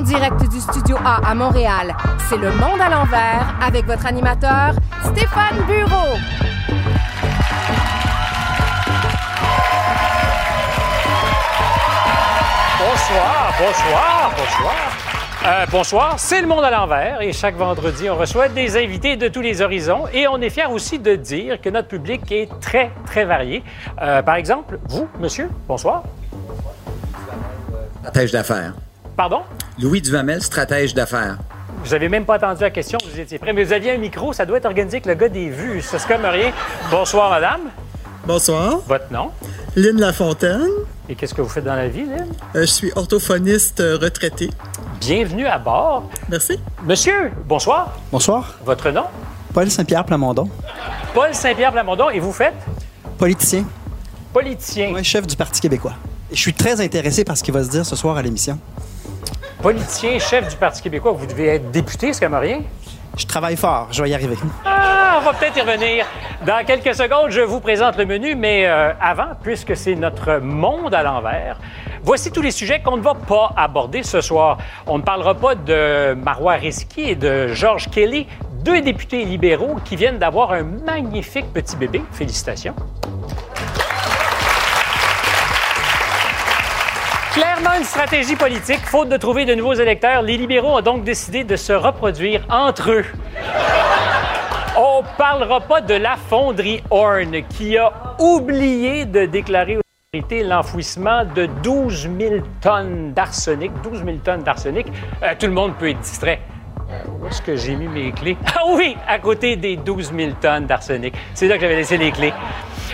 En direct du Studio A à Montréal, c'est Le Monde à l'envers avec votre animateur, Stéphane Bureau. Bonsoir, bonsoir, bonsoir. Euh, bonsoir, c'est le monde à l'envers et chaque vendredi, on reçoit des invités de tous les horizons et on est fiers aussi de dire que notre public est très, très varié. Euh, par exemple, vous, monsieur, bonsoir. Stratège d'affaires. Pardon? Louis Duvamel, stratège d'affaires. Vous avez même pas entendu la question, vous étiez prêt, mais vous aviez un micro, ça doit être organisé avec le gars des vues, ça c'est comme rien. Bonsoir, madame. Bonsoir. Votre nom? Lynn Lafontaine. Et qu'est-ce que vous faites dans la vie, Lynn? Euh, je suis orthophoniste euh, retraité. Bienvenue à bord. Merci. Monsieur, bonsoir. Bonsoir. Votre nom? Paul Saint-Pierre Plamondon. Paul Saint-Pierre Plamondon. Et vous faites? Politicien. Politicien. Ouais, chef du Parti québécois. Je suis très intéressé par ce qu'il va se dire ce soir à l'émission. Politicien, chef du Parti québécois. Vous devez être député, c'est comme rien? Je travaille fort, je vais y arriver. Ah, on va peut-être y revenir. Dans quelques secondes, je vous présente le menu, mais euh, avant, puisque c'est notre monde à l'envers, voici tous les sujets qu'on ne va pas aborder ce soir. On ne parlera pas de Marois Risky et de George Kelly, deux députés libéraux qui viennent d'avoir un magnifique petit bébé. Félicitations. Une stratégie politique. Faute de trouver de nouveaux électeurs, les libéraux ont donc décidé de se reproduire entre eux. On parlera pas de la fonderie Horn qui a oublié de déclarer aux autorités l'enfouissement de 12 000 tonnes d'arsenic. 12 000 tonnes d'arsenic. Euh, tout le monde peut être distrait. Euh, Où est-ce que j'ai mis mes clés? Ah oui, à côté des 12 000 tonnes d'arsenic. C'est là que j'avais laissé les clés.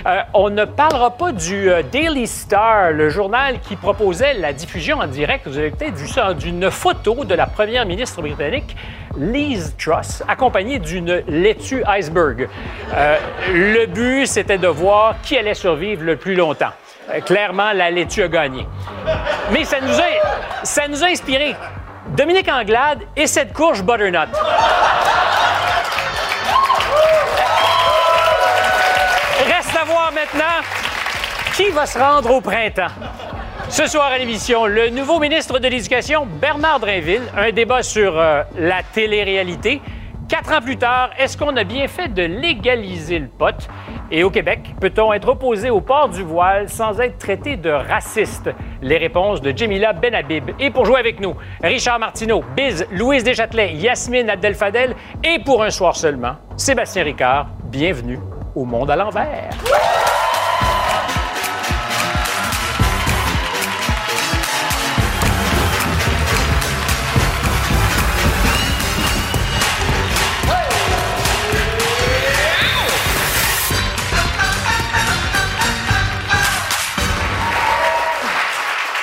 Euh, on ne parlera pas du euh, Daily Star, le journal qui proposait la diffusion en direct, vous avez peut-être vu ça, d'une photo de la première ministre britannique, Liz Truss, accompagnée d'une laitue iceberg. Euh, le but, c'était de voir qui allait survivre le plus longtemps. Clairement, la laitue a gagné. Mais ça nous a, ça nous a inspiré. Dominique Anglade et cette courge butternut. Qui va se rendre au printemps? Ce soir à l'émission, le nouveau ministre de l'Éducation, Bernard Drinville, un débat sur euh, la télé-réalité. Quatre ans plus tard, est-ce qu'on a bien fait de légaliser le pot? Et au Québec, peut-on être opposé au port du voile sans être traité de raciste? Les réponses de Jamila Benhabib. Et pour jouer avec nous, Richard Martineau, Biz, Louise Deschâtelet, Yasmine Abdel-Fadel et pour un soir seulement, Sébastien Ricard. Bienvenue au Monde à l'envers.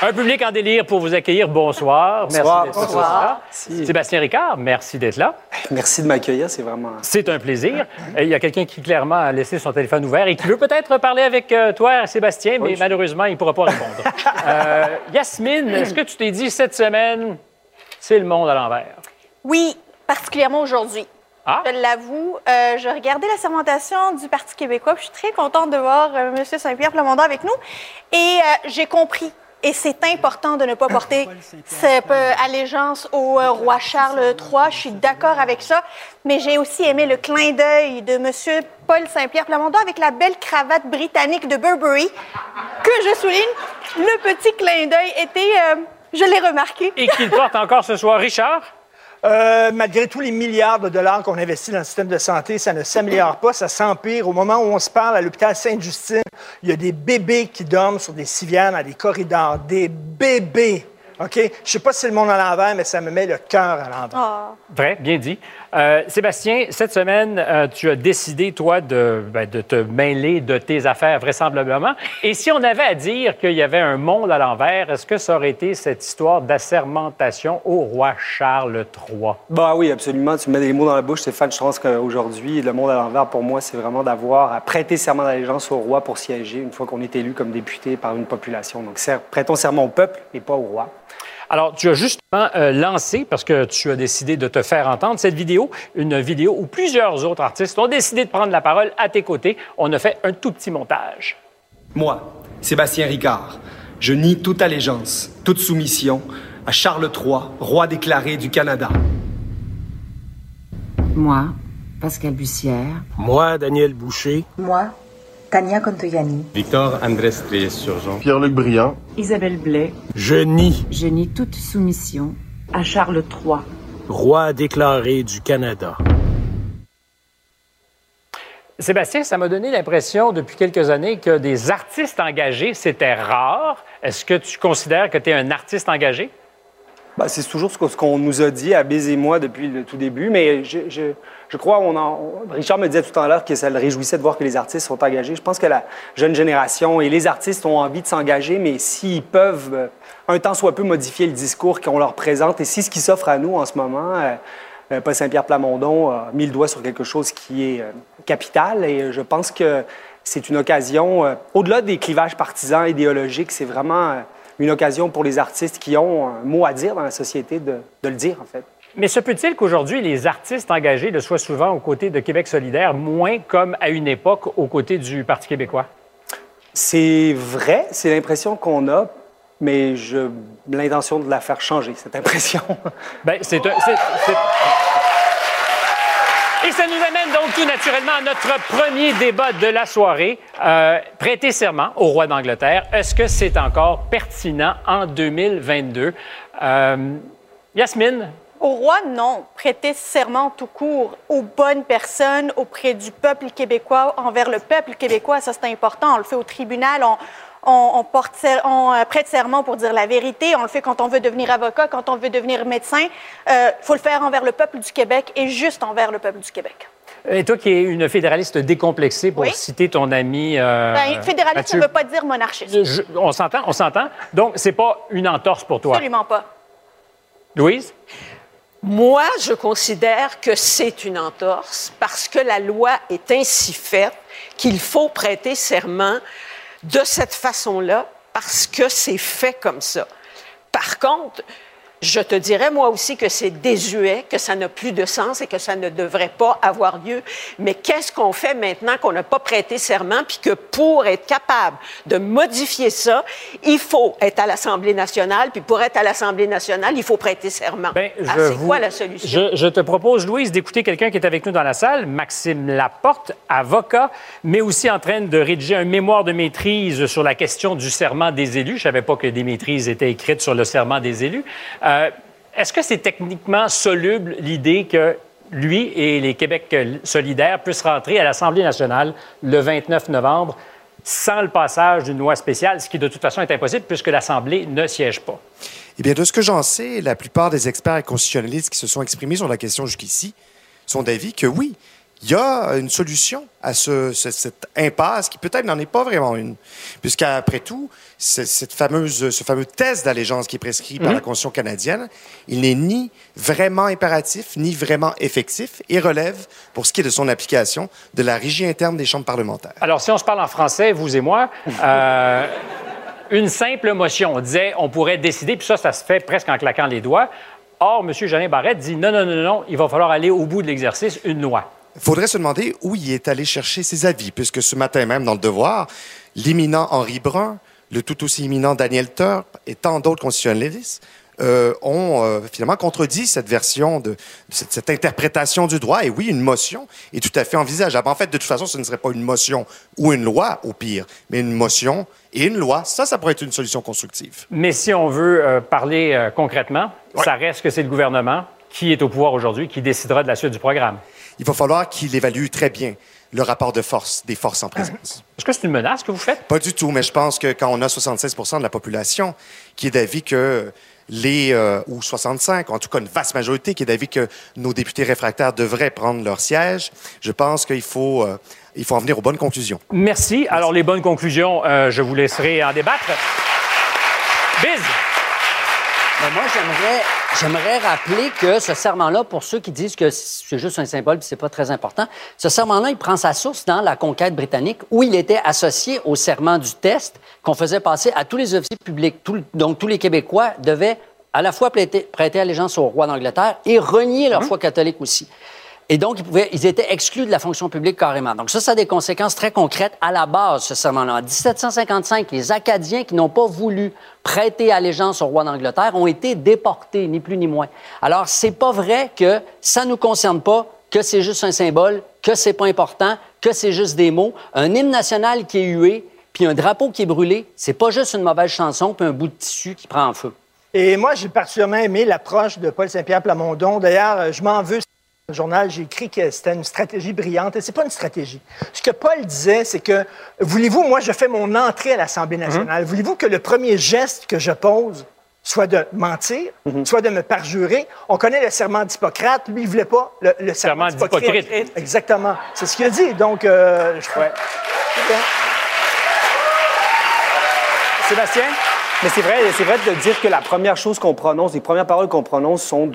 Un public en délire pour vous accueillir. Bonsoir. Bonsoir. Merci d'être là. Bonsoir. Sébastien Ricard, merci d'être là. Merci de m'accueillir, c'est vraiment. C'est un plaisir. Il y a quelqu'un qui clairement a laissé son téléphone ouvert et qui veut peut-être parler avec euh, toi, Sébastien, mais malheureusement, il ne pourra pas répondre. Euh, Yasmine, est-ce que tu t'es dit cette semaine, c'est le monde à l'envers? Oui, particulièrement aujourd'hui. Ah? Je l'avoue, euh, je regardais la sermentation du Parti québécois, puis je suis très contente de voir euh, M. Saint-Pierre Plamondon avec nous. Et euh, j'ai compris, et c'est important de ne pas porter cette euh, allégeance au euh, roi Charles III. Je suis d'accord avec ça. Mais j'ai aussi aimé le clin d'œil de M. Paul Saint-Pierre Plamondon avec la belle cravate britannique de Burberry, que je souligne. Le petit clin d'œil était, euh, je l'ai remarqué. Et qu'il porte encore ce soir. Richard? Euh, malgré tous les milliards de dollars qu'on investit dans le système de santé, ça ne s'améliore pas, ça s'empire. Au moment où on se parle, à l'hôpital Sainte-Justine, il y a des bébés qui dorment sur des civières dans des corridors. Des bébés! OK? Je sais pas si c'est le monde à l'envers, mais ça me met le cœur à l'envers. Ah. Vrai, bien dit. Euh, Sébastien, cette semaine, euh, tu as décidé, toi, de, ben, de te mêler de tes affaires, vraisemblablement. Et si on avait à dire qu'il y avait un monde à l'envers, est-ce que ça aurait été cette histoire d'assermentation au roi Charles III? Bah oui, absolument. Tu me mets des mots dans la bouche, Stéphane. Je pense qu'aujourd'hui, le monde à l'envers, pour moi, c'est vraiment d'avoir à prêter serment d'allégeance au roi pour siéger une fois qu'on est élu comme député par une population. Donc, prêtons serment au peuple et pas au roi. Alors, tu as justement euh, lancé, parce que tu as décidé de te faire entendre, cette vidéo, une vidéo où plusieurs autres artistes ont décidé de prendre la parole à tes côtés. On a fait un tout petit montage. Moi, Sébastien Ricard, Je nie toute allégeance, toute soumission à Charles III, roi déclaré du Canada. Moi, Pascal Bussière. Moi, Daniel Boucher. Moi, Tania Contoyani. Victor Andrés Trier-Surgeon. Pierre-Luc Briand. Isabelle Blais. Je nie. Je nie toute soumission à Charles III. Roi déclaré du Canada. Sébastien, ça m'a donné l'impression depuis quelques années que des artistes engagés, c'était rare. Est-ce que tu considères que tu es un artiste engagé? Ben, c'est toujours ce qu'on nous a dit à Biz et moi depuis le tout début, mais je, crois, Richard me disait tout à l'heure que ça le réjouissait de voir que les artistes sont engagés. Je pense que la jeune génération et les artistes ont envie de s'engager, mais s'ils peuvent euh, un temps soit peu modifier le discours qu'on leur présente, et si ce qui s'offre à nous en ce moment, euh, euh, Paul Saint-Pierre Plamondon a mis le doigt sur quelque chose qui est euh, capital, et je pense que c'est une occasion, au-delà des clivages partisans, idéologiques, c'est vraiment une occasion pour les artistes qui ont un mot à dire dans la société de, de le dire, en fait. Mais se peut-il qu'aujourd'hui, les artistes engagés le soient souvent aux côtés de Québec solidaire, moins comme à une époque aux côtés du Parti québécois? C'est vrai, c'est l'impression qu'on a, mais j'ai l'intention de la faire changer, cette impression. Bien, c'est un. Et ça nous amène donc tout naturellement à notre premier débat de la soirée. Euh, prêter serment au roi d'Angleterre, est-ce que c'est encore pertinent en 2022? Euh, Yasmine, Au roi, non. Prêter serment tout court aux bonnes personnes, auprès du peuple québécois, envers le peuple québécois, ça c'est important. On le fait au tribunal, on, on porte ser- on euh, prête serment pour dire la vérité. On le fait quand on veut devenir avocat, quand on veut devenir médecin. Il faut le faire envers le peuple du Québec et juste envers le peuple du Québec. et toi qui es une fédéraliste décomplexée, pour Oui. citer ton ami. euh, Ben, fédéraliste, Mathieu- ça ne veut pas dire monarchiste. Je- on s'entend, on s'entend. Donc, c'est pas une entorse pour toi. Absolument pas. Louise? Moi, je considère que c'est une entorse parce que la loi est ainsi faite qu'il faut prêter serment de cette façon-là parce que c'est fait comme ça. Par contre, je te dirais moi aussi que c'est désuet, que ça n'a plus de sens et que ça ne devrait pas avoir lieu. Mais qu'est-ce qu'on fait maintenant qu'on n'a pas prêté serment puis que pour être capable de modifier ça, il faut être à l'Assemblée nationale puis pour être à l'Assemblée nationale, il faut prêter serment. Ben, Ah, je c'est vous- quoi la solution? Je, je te propose, Louise, d'écouter quelqu'un qui est avec nous dans la salle, Maxime Laporte, avocat, mais aussi en train de rédiger un mémoire de maîtrise sur la question du serment des élus. Je ne savais pas que des maîtrises étaient écrites sur le serment des élus. Euh, Est-ce que c'est techniquement soluble l'idée que lui et les Québec solidaires puissent rentrer à l'Assemblée nationale le 29 novembre sans le passage d'une loi spéciale, ce qui de toute façon est impossible puisque l'Assemblée ne siège pas? Eh bien, de ce que j'en sais, la plupart des experts et constitutionnalistes qui se sont exprimés sur la question jusqu'ici sont d'avis que oui, il y a une solution à ce, ce- cette impasse qui peut-être n'en est pas vraiment une. Puisqu'après tout, cette fameuse, ce fameux test d'allégeance qui est prescrit par Mhm. la Constitution canadienne, il n'est ni vraiment impératif, ni vraiment effectif et relève, pour ce qui est de son application, de la régie interne des chambres parlementaires. Alors, si on se parle en français, vous et moi, euh, une simple motion, on disait, on pourrait décider, puis ça, ça se fait presque en claquant les doigts. Or, M. Jeannin Barrette dit non, non, non, non, il va falloir aller au bout de l'exercice, une loi. Il faudrait se demander où il est allé chercher ses avis, puisque ce matin même, dans le Devoir, l'éminent Henri Brun, le tout aussi éminent Daniel Turp et tant d'autres constitutionnalistes euh, ont euh, finalement contredit cette version de, de cette, cette interprétation du droit. Et oui, une motion est tout à fait envisageable. En fait, de toute façon, ce ne serait pas une motion ou une loi, au pire, mais une motion et une loi. Ça, ça pourrait être une solution constructive. Mais si on veut euh, parler concrètement, ça reste que c'est le gouvernement qui est au pouvoir aujourd'hui qui décidera de la suite du programme. Il va falloir qu'il évalue très bien le rapport de force des forces en présence. Est-ce que c'est une menace que vous faites? Pas du tout, mais je pense que quand on a 76% de la population qui est d'avis que les, euh, ou 65, en tout cas une vaste majorité qui est d'avis que nos députés réfractaires devraient prendre leur siège, je pense qu'il faut, euh, il faut en venir aux bonnes conclusions. Merci. Alors, les bonnes conclusions, euh, je vous laisserai en débattre. Biz! Ben, moi, j'aimerais, j'aimerais rappeler que ce serment-là, pour ceux qui disent que c'est juste un symbole et c'est pas très important, ce serment-là, il prend sa source dans la conquête britannique où il était associé au serment du test qu'on faisait passer à tous les officiers publics. Tout donc, tous les Québécois devaient à la fois prêter, prêter allégeance au roi d'Angleterre et renier leur foi catholique aussi. Et donc, ils, étaient exclus de la fonction publique carrément. Donc ça, ça a des conséquences très concrètes à la base, ce serment-là. En 1755, les Acadiens qui n'ont pas voulu prêter allégeance au roi d'Angleterre ont été déportés, ni plus ni moins. Alors, c'est pas vrai que ça nous concerne pas, que c'est juste un symbole, que c'est pas important, que c'est juste des mots. Un hymne national qui est hué, puis un drapeau qui est brûlé, c'est pas juste une mauvaise chanson puis un bout de tissu qui prend en feu. Et moi, j'ai particulièrement aimé l'approche de Paul Saint-Pierre Plamondon. D'ailleurs, je m'en veux. Le journal, j'ai écrit que c'était une stratégie brillante. Et c'est pas une stratégie. Ce que Paul disait, c'est que, voulez-vous, moi, je fais mon entrée à l'Assemblée nationale. Voulez-vous que le premier geste que je pose soit de mentir, soit de me parjurer? On connaît le serment d'Hippocrate. Lui, il voulait pas le, le serment, d'Hippocrate. Exactement. C'est ce qu'il a dit. Donc, euh, je crois. Sébastien? Mais c'est vrai, c'est vrai de dire que la première chose qu'on prononce, les premières paroles qu'on prononce sont,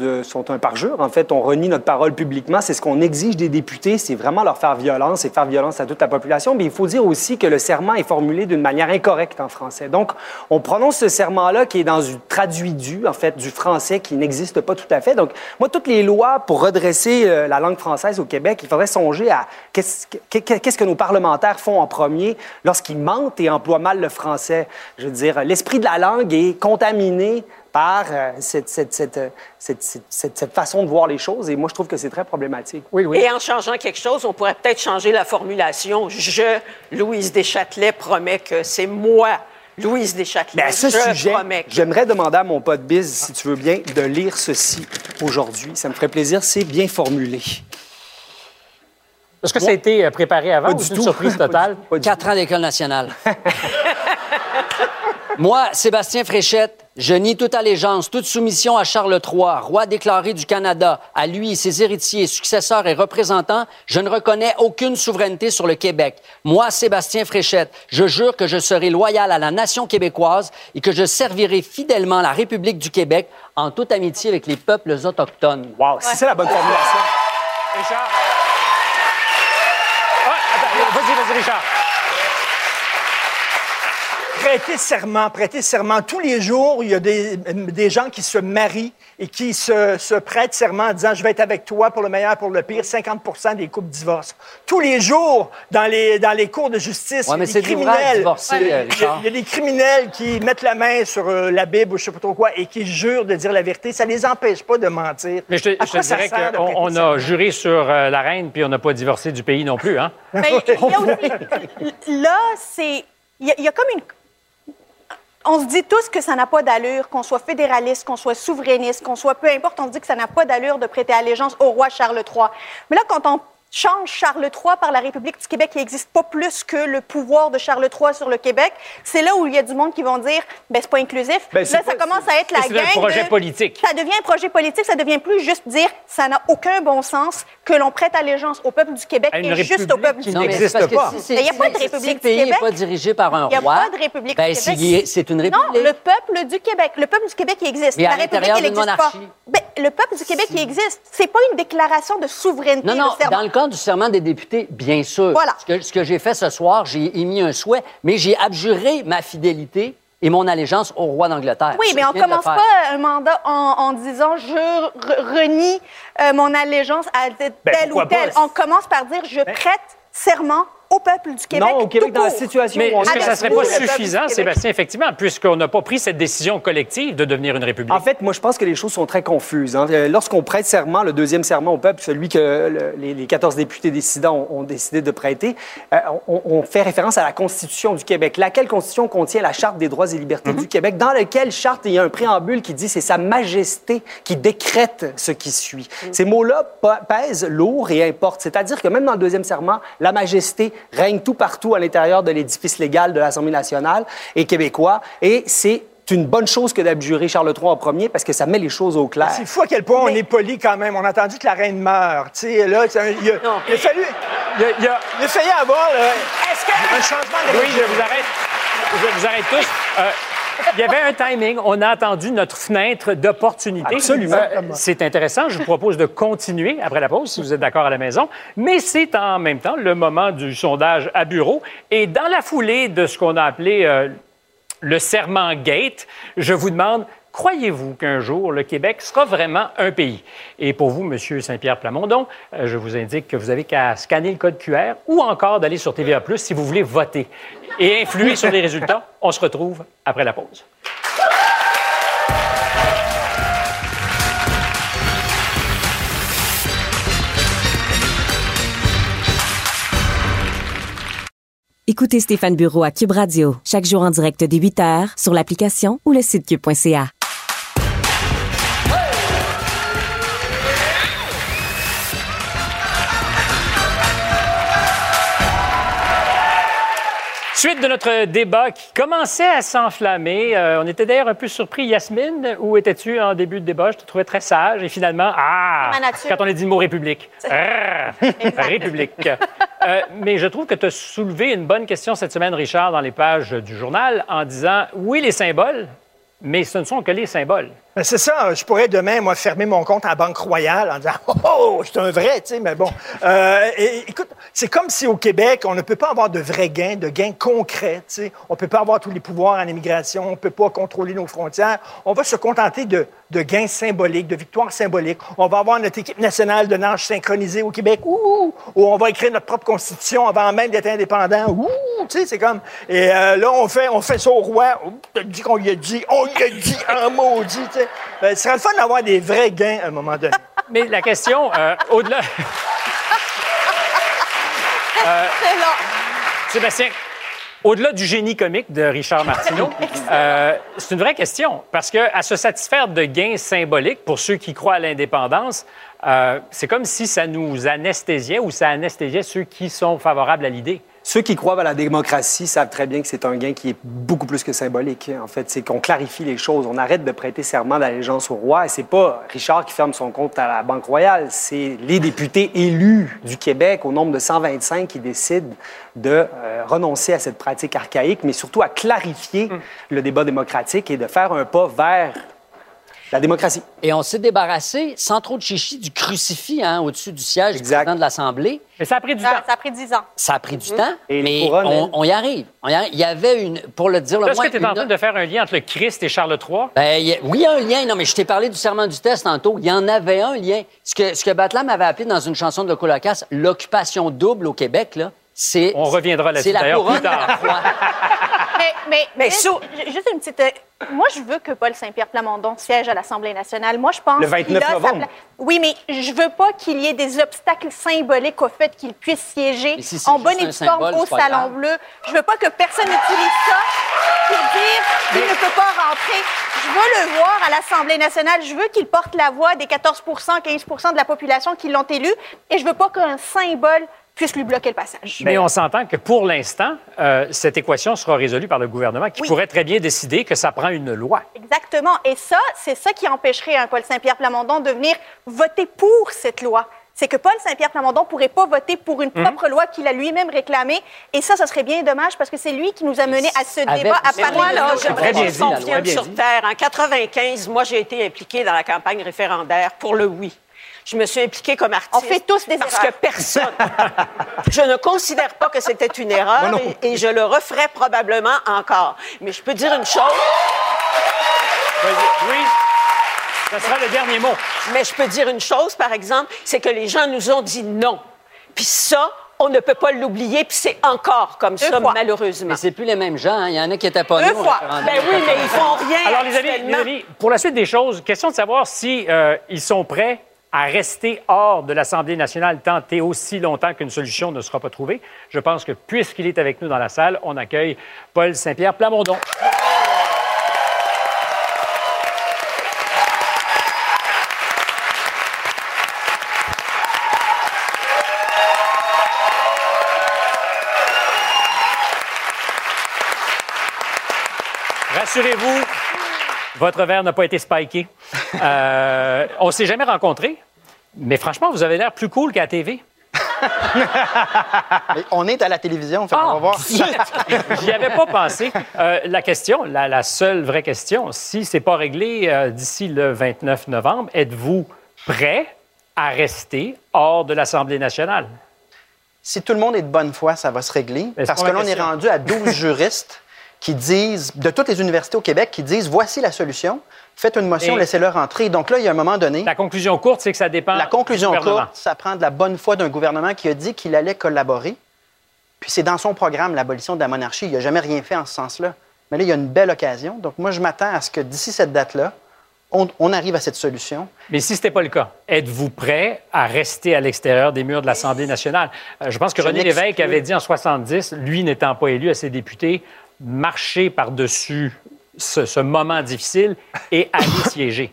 un parjure. En fait, on renie notre parole publiquement. C'est ce qu'on exige des députés, c'est vraiment leur faire violence et faire violence à toute la population. Mais il faut dire aussi que le serment est formulé d'une manière incorrecte en français. Donc, on prononce ce serment-là qui est dans une traduit du, en fait, du français qui n'existe pas tout à fait. Donc, moi, toutes les lois pour redresser euh, la langue française au Québec, il faudrait songer à qu'est-ce que, qu'est-ce que nos parlementaires font en premier lorsqu'ils mentent et emploient mal le français. Je veux dire, l'esprit de la langue est contaminé par euh, cette, cette, cette, euh, cette- cette- cette- cette façon de voir les choses. Et moi, je trouve que c'est très problématique. Oui, oui. Et en changeant quelque chose, on pourrait peut-être changer la formulation. Je, Louise Deschâtelet, promets que c'est moi, Louise Deschâtelet. Mais à ce je sujet, promets que- j'aimerais demander à mon pote Biz, si tu veux bien, de lire ceci aujourd'hui. Ça me ferait plaisir, c'est bien formulé. Est-ce que ça a été euh, préparé avant Pas ou du c'est une tout. surprise totale? Quatre ans d'école nationale. Moi, Sébastien Fréchette, je nie toute allégeance, toute soumission à Charles III, roi déclaré du Canada, à lui, ses héritiers, successeurs et représentants. Je ne reconnais aucune souveraineté sur le Québec. Moi, Sébastien Fréchette, je jure que je serai loyal à la nation québécoise et que je servirai fidèlement la République du Québec en toute amitié avec les peuples autochtones. Wow, c'est la bonne formulation. Richard? Ah, vas-y, vas-y, Richard. Prêter serment, prêter serment. Tous les jours, il y a des, des gens qui se marient et qui se, se prêtent serment en disant Je vais être avec toi pour le meilleur, pour le pire. 50% des couples divorcent. Tous les jours, dans les, dans les cours de justice, Ouais, mais criminels. divorcer, il, y a, il y a des criminels qui mettent la main sur euh, la Bible ou je sais pas trop quoi et qui jurent de dire la vérité. Ça les empêche pas de mentir. Mais je te, À je te quoi ça dirais qu'on a juré sur euh, la reine puis on n'a pas divorcé du pays non plus, hein? Mais là, c'est, il y, a- il y a comme une, on se dit tous que ça n'a pas d'allure, qu'on soit fédéraliste, qu'on soit souverainiste, qu'on soit peu importe, on se dit que ça n'a pas d'allure de prêter allégeance au roi Charles III. Mais là, quand on change Charles III par la République du Québec, qui n'existe pas plus que le pouvoir de Charles III sur le Québec, c'est là où il y a du monde qui vont dire, ben c'est pas inclusif. Ben, là, ça commence à être la c'est un gang projet de- politique. Ça devient un projet politique, ça devient plus juste dire, ça n'a aucun bon sens que l'on prête allégeance au peuple du Québec et juste au peuple qui du Non, Québec. pas. si il y a pas de si République le pays du n'est Québec. pas dirigé par un Il y a roi. pas de République ben, du c'est- Québec. c'est une Non, république. le peuple du Québec. Le peuple du Québec, il existe. Mais à la République, d'une n'existe pas. Ben, le peuple du Québec, il existe. C'est pas une déclaration de souveraineté. Non, non, dans le cadre du serment des députés, bien sûr. Voilà. Ce que, ce que j'ai fait ce soir, j'ai émis un souhait, mais j'ai abjuré ma fidélité et mon allégeance au roi d'Angleterre. Oui, mais on le commence pas un mandat en, en disant je re- renie euh, mon allégeance à tel Ben, ou tel. pas? On commence par dire je prête serment au peuple du Québec. Non, au Québec, tout dans la situation Mais où on est-ce que ça serait vous, pas suffisant. Sébastien, effectivement, puisqu'on n'a pas pris cette décision collective de devenir une république? En fait, moi, je pense que les choses sont très confuses. hein. Euh, Lorsqu'on prête serment, le deuxième serment au peuple, celui que le- les, les 14 députés décidants ont, ont décidé de prêter, euh, on, on fait référence à la Constitution du Québec, laquelle Constitution contient la Charte des droits et libertés du Québec, dans laquelle charte, il y a un préambule qui dit c'est Sa Majesté qui décrète ce qui suit. Ces mots-là pèsent lourd et importent. C'est-à-dire que même dans le deuxième serment, la Majesté règne tout partout à l'intérieur de l'édifice légal de l'Assemblée nationale et québécois, et c'est une bonne chose que d'abjurer Charles III en premier parce que ça met les choses au clair. C'est fou à quel point on est poli quand même. On a entendu que la reine meurt. Tu sais, là, il, a, il a fallu. Il a- il y a- Il a failli avoir là, un changement de Oui, je vous arrête. Je vous arrête tous. Euh, il y avait un timing. On a attendu notre fenêtre d'opportunité. Absolument. Euh, c'est intéressant. Je vous propose de continuer après la pause, si vous êtes d'accord à la maison. Mais c'est en même temps le moment du sondage à bureau. Et dans la foulée de ce qu'on a appelé euh, le serment gate, je vous demande croyez-vous qu'un jour, le Québec sera vraiment un pays? Et pour vous, M. Saint-Pierre Plamondon, euh, je vous indique que vous avez qu'à scanner le code QR ou encore d'aller sur TVA Plus si vous voulez voter et influer sur les résultats. On se retrouve après la pause. Écoutez Stéphane Bureau à Cube Radio, chaque jour en direct dès 8h sur l'application ou le site cube.ca. Suite de notre débat qui commençait à s'enflammer. Euh, on était d'ailleurs un peu surpris. Yasmine, où étais-tu en début de débat? Je te trouvais très sage. Et finalement, ah! Quand on a dit le mot République. République. Euh, mais je trouve que tu as soulevé une bonne question cette semaine, Richard, dans les pages du journal, en disant oui, les symboles, mais ce ne sont que les symboles. Ben, c'est ça. Je pourrais demain, moi, fermer mon compte à la Banque Royale en disant Oh, oh je suis un vrai, tu sais, mais bon. Euh, écoute, c'est comme si au Québec, on ne peut pas avoir de vrais gains, de gains concrets, tu sais. On ne peut pas avoir tous les pouvoirs en immigration, on ne peut pas contrôler nos frontières. On va se contenter de, gains symboliques, de victoires symboliques. On va avoir notre équipe nationale de nage synchronisée au Québec, ouh, ou on va écrire notre propre constitution avant même d'être indépendant, ouh, tu sais, c'est comme. Et euh, là, on fait, on fait ça au roi, t'as dit qu'on y a dit, on y a dit en maudit, tu sais. Ben, ce serait le fun d'avoir des vrais gains à un moment donné. Mais la question, euh, au-delà. Euh, C'est long. Sébastien, au-delà du génie comique de Richard Martineau, euh, c'est une vraie question. Parce que à se satisfaire de gains symboliques, pour ceux qui croient à l'indépendance, euh, c'est comme si ça nous anesthésiait ou ça anesthésiait ceux qui sont favorables à l'idée. Ceux qui croient à la démocratie savent très bien que c'est un gain qui est beaucoup plus que symbolique. En fait, c'est qu'on clarifie les choses. On arrête de prêter serment d'allégeance au roi. Et c'est pas Richard qui ferme son compte à la Banque royale. C'est les députés élus du Québec, au nombre de 125, qui décident de euh, renoncer à cette pratique archaïque, mais surtout à clarifier le débat démocratique et de faire un pas vers la démocratie. Et on s'est débarrassé, sans trop de chichi, du crucifix hein, au-dessus du siège du président de l'Assemblée. Mais ça a pris du Ça, ça a pris 10 ans. Ça a pris du Mhm. temps, Et mais couronnes, on, y arrive. On y arrive. Il y avait une, pour le dire le Est-ce moins... que tu es en train de faire un lien entre le Christ et Charles III? Ben, il y a- oui, il y a un lien. Non, mais je t'ai parlé du serment du test tantôt. Il y en avait un lien. Ce que, ce que Batlam avait appelé dans une chanson de Colocasse l'occupation double au Québec, là, c'est. On reviendra là-dessus C'est la d'ailleurs plus couronne de la tard. Mais, mais, Mais juste, sous- ju- juste une petite. euh, Moi, je veux que Paul Saint-Pierre Plamondon siège à l'Assemblée nationale. Moi, je pense Le 29 qu'il a sa novembre. Oui, mais je veux pas qu'il y ait des obstacles symboliques au fait qu'il puisse siéger si en bonne et due forme symbole, au Salon grave. Bleu. Je veux pas que personne n'utilise ça pour dire qu'il ne peut pas rentrer. Je veux le voir à l'Assemblée nationale. Je veux qu'il porte la voix des 14% 15% de la population qui l'ont élu. Et je veux pas qu'un symbole puisse lui bloquer le passage. Mais on s'entend que pour l'instant, euh, cette équation sera résolue par le gouvernement qui Oui. pourrait très bien décider que ça prend une loi. Exactement. Et ça, c'est ça qui empêcherait un Paul Saint-Pierre Plamondon de venir voter pour cette loi. C'est que Paul Saint-Pierre Plamondon pourrait pas voter pour une propre loi qu'il a lui-même réclamée. Et ça, ça serait bien dommage parce que c'est lui qui nous a menés à ce Avec débat à Mais moi, là, j'aimerais qu'on sur dit. terre. En 95, moi, j'ai été impliquée dans la campagne référendaire pour le oui. Je me suis impliquée comme artiste. On fait tous des Parce erreurs. que personne. je ne considère pas que c'était une erreur et, et je le referai probablement encore. Mais je peux dire une chose. Vas-y. Oui, ça sera le dernier mot. Mais je peux dire une chose, par exemple, c'est que les gens nous ont dit non. Puis ça, on ne peut pas l'oublier, puis c'est encore comme ça, fois. malheureusement. Mais c'est plus les mêmes gens. hein. Il y en a qui étaient pas Deux au fois. Ben oui, mais ils font rien. Alors, les amis, les amis, pour la suite des choses, question de savoir si euh, ils sont prêts à rester hors de l'Assemblée nationale tant et aussi longtemps qu'une solution ne sera pas trouvée. Je pense que puisqu'il est avec nous dans la salle, on accueille Paul Saint-Pierre Plamondon. Votre verre n'a pas été spiké. Euh, on ne s'est jamais rencontrés, mais franchement, vous avez l'air plus cool qu'à la TV. Mais on est à la télévision, fait qu'on Ah, va voir. J'y avais pas pensé. Euh, la question, la, la seule vraie question, si c'est pas réglé euh, d'ici le 29 novembre, êtes-vous prêt à rester hors de l'Assemblée nationale? Si tout le monde est de bonne foi, ça va se régler. Parce que là, on est rendu à 12 juristes qui disent, de toutes les universités au Québec, qui disent voici la solution. Faites une motion, Et- laissez-le rentrer. Donc là, il y a un moment donné. La conclusion courte, c'est que ça dépend La conclusion du courte, ça prend de la bonne foi d'un gouvernement qui a dit qu'il allait collaborer. Puis c'est dans son programme, l'abolition de la monarchie. Il n'a jamais rien fait en ce sens-là. Mais là, il y a une belle occasion. Donc moi, je m'attends à ce que d'ici cette date-là, on, on arrive à cette solution. Mais si ce n'était pas le cas, êtes-vous prêt à rester à l'extérieur des murs de l'Assemblée nationale? Euh, je pense que Je René Lévesque avait dit en 70, lui n'étant pas élu à ses députés, marcher par-dessus ce, ce moment difficile et aller siéger.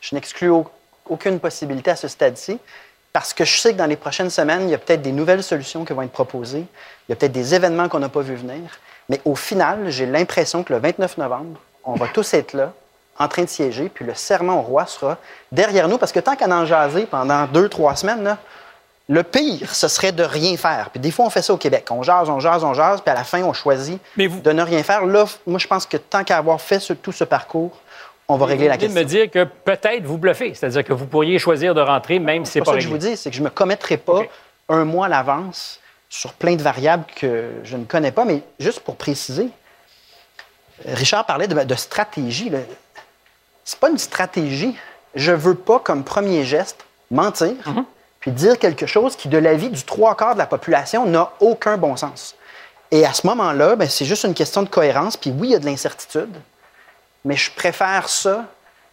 Je n'exclus au- aucune possibilité à ce stade-ci parce que je sais que dans les prochaines semaines, il y a peut-être des nouvelles solutions qui vont être proposées. Il y a peut-être des événements qu'on n'a pas vu venir. Mais au final, j'ai l'impression que le 29 novembre, on va tous être là, en train de siéger, puis le serment au roi sera derrière nous parce que tant qu'à en jaser pendant deux, trois semaines, là, le pire, ce serait de rien faire. Puis des fois, on fait ça au Québec. On jase, on jase, on jase, puis à la fin, on choisit de ne rien faire. Là, moi, je pense que tant qu'à avoir fait ce- tout ce parcours, on va régler la Vous question. de me dire que peut-être vous bluffez, c'est-à-dire que vous pourriez choisir de rentrer même si c'est pas pas ça que je vous dis, c'est que je ne me commettrai pas un mois à l'avance sur plein de variables que je ne connais pas, mais juste pour préciser, Richard parlait de, de stratégie. C'est pas une stratégie. Je veux pas, comme premier geste, mentir, puis dire quelque chose qui, de l'avis du trois quarts de la population, n'a aucun bon sens. Et à ce moment-là, ben, c'est juste une question de cohérence. Puis oui, il y a de l'incertitude, mais je préfère ça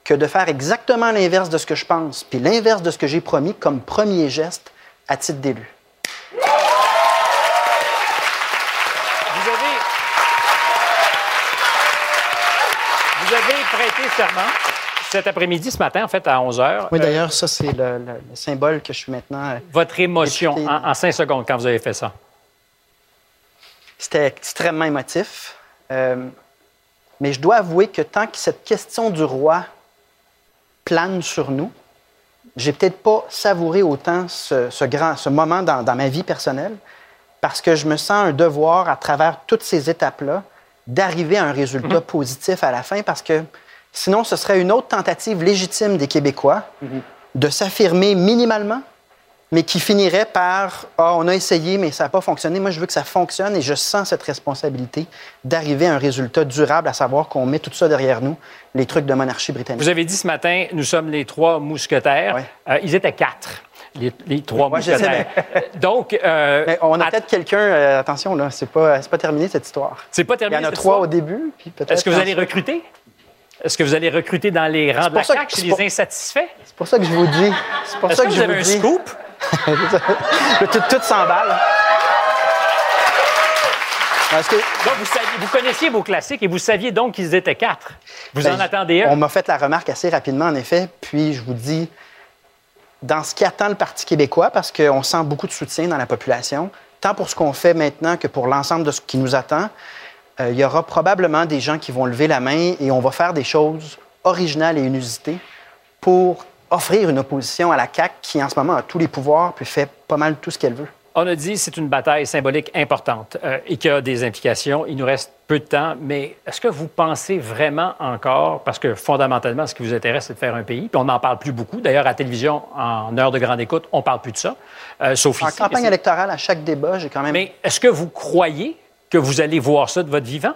que de faire exactement l'inverse de ce que je pense, puis l'inverse de ce que j'ai promis comme premier geste à titre d'élu. Vous avez... Vous avez prêté serment cet après-midi, ce matin, en fait, à 11 h. Oui, d'ailleurs, ça, c'est le, le- le symbole que je suis maintenant. euh, Votre émotion député. en, en cinq secondes quand vous avez fait ça. C'était extrêmement émotif. Euh, mais je dois avouer que tant que cette question du roi plane sur nous, j'ai peut-être pas savouré autant ce, ce grand, ce moment dans, dans ma vie personnelle, parce que je me sens un devoir, à travers toutes ces étapes-là, d'arriver à un résultat positif à la fin, parce que sinon, ce serait une autre tentative légitime des Québécois de s'affirmer minimalement, mais qui finirait par Ah, on a essayé, mais ça n'a pas fonctionné. Moi, je veux que ça fonctionne et je sens cette responsabilité d'arriver à un résultat durable, à savoir qu'on met tout ça derrière nous, les trucs de monarchie britannique. Vous avez dit ce matin, nous sommes les trois mousquetaires. Euh, ils étaient quatre, les, les trois mousquetaires. Donc, euh, Mais on a peut-être quelqu'un, euh, attention, là, c'est pas, pas terminé cette histoire. c'est pas terminé. Il y en a trois histoire? au début, puis peut-être. Est-ce que vous allez recruter? Est-ce que vous allez recruter dans les rangs de pour la ça que- CAQ chez les pour- insatisfaits? C'est pour ça que je vous dis. C'est pour ça que que, vous je avez vous un dis. scoop? Le tout, tout s'emballe. Est-ce que- Donc, vous, saviez- vous connaissiez vos classiques et vous saviez donc qu'ils étaient quatre. Vous Ben, en attendez un? On m'a fait la remarque assez rapidement, en effet. Puis je vous dis, dans ce qui attend le Parti québécois, parce qu'on sent beaucoup de soutien dans la population, tant pour ce qu'on fait maintenant que pour l'ensemble de ce qui nous attend, euh, il y aura probablement des gens qui vont lever la main et on va faire des choses originales et inusitées pour offrir une opposition à la CAQ qui, en ce moment, a tous les pouvoirs puis fait pas mal tout ce qu'elle veut. On a dit que c'est une bataille symbolique importante euh, et qui a des implications. Il nous reste peu de temps, mais est-ce que vous pensez vraiment encore, parce que fondamentalement, ce qui vous intéresse, c'est de faire un pays, puis on n'en parle plus beaucoup. D'ailleurs, à la télévision, en heure de grande écoute, on parle plus de ça, euh, sauf En ici. campagne électorale, à chaque débat, j'ai quand même... Mais est-ce que vous croyez que vous allez voir ça de votre vivant?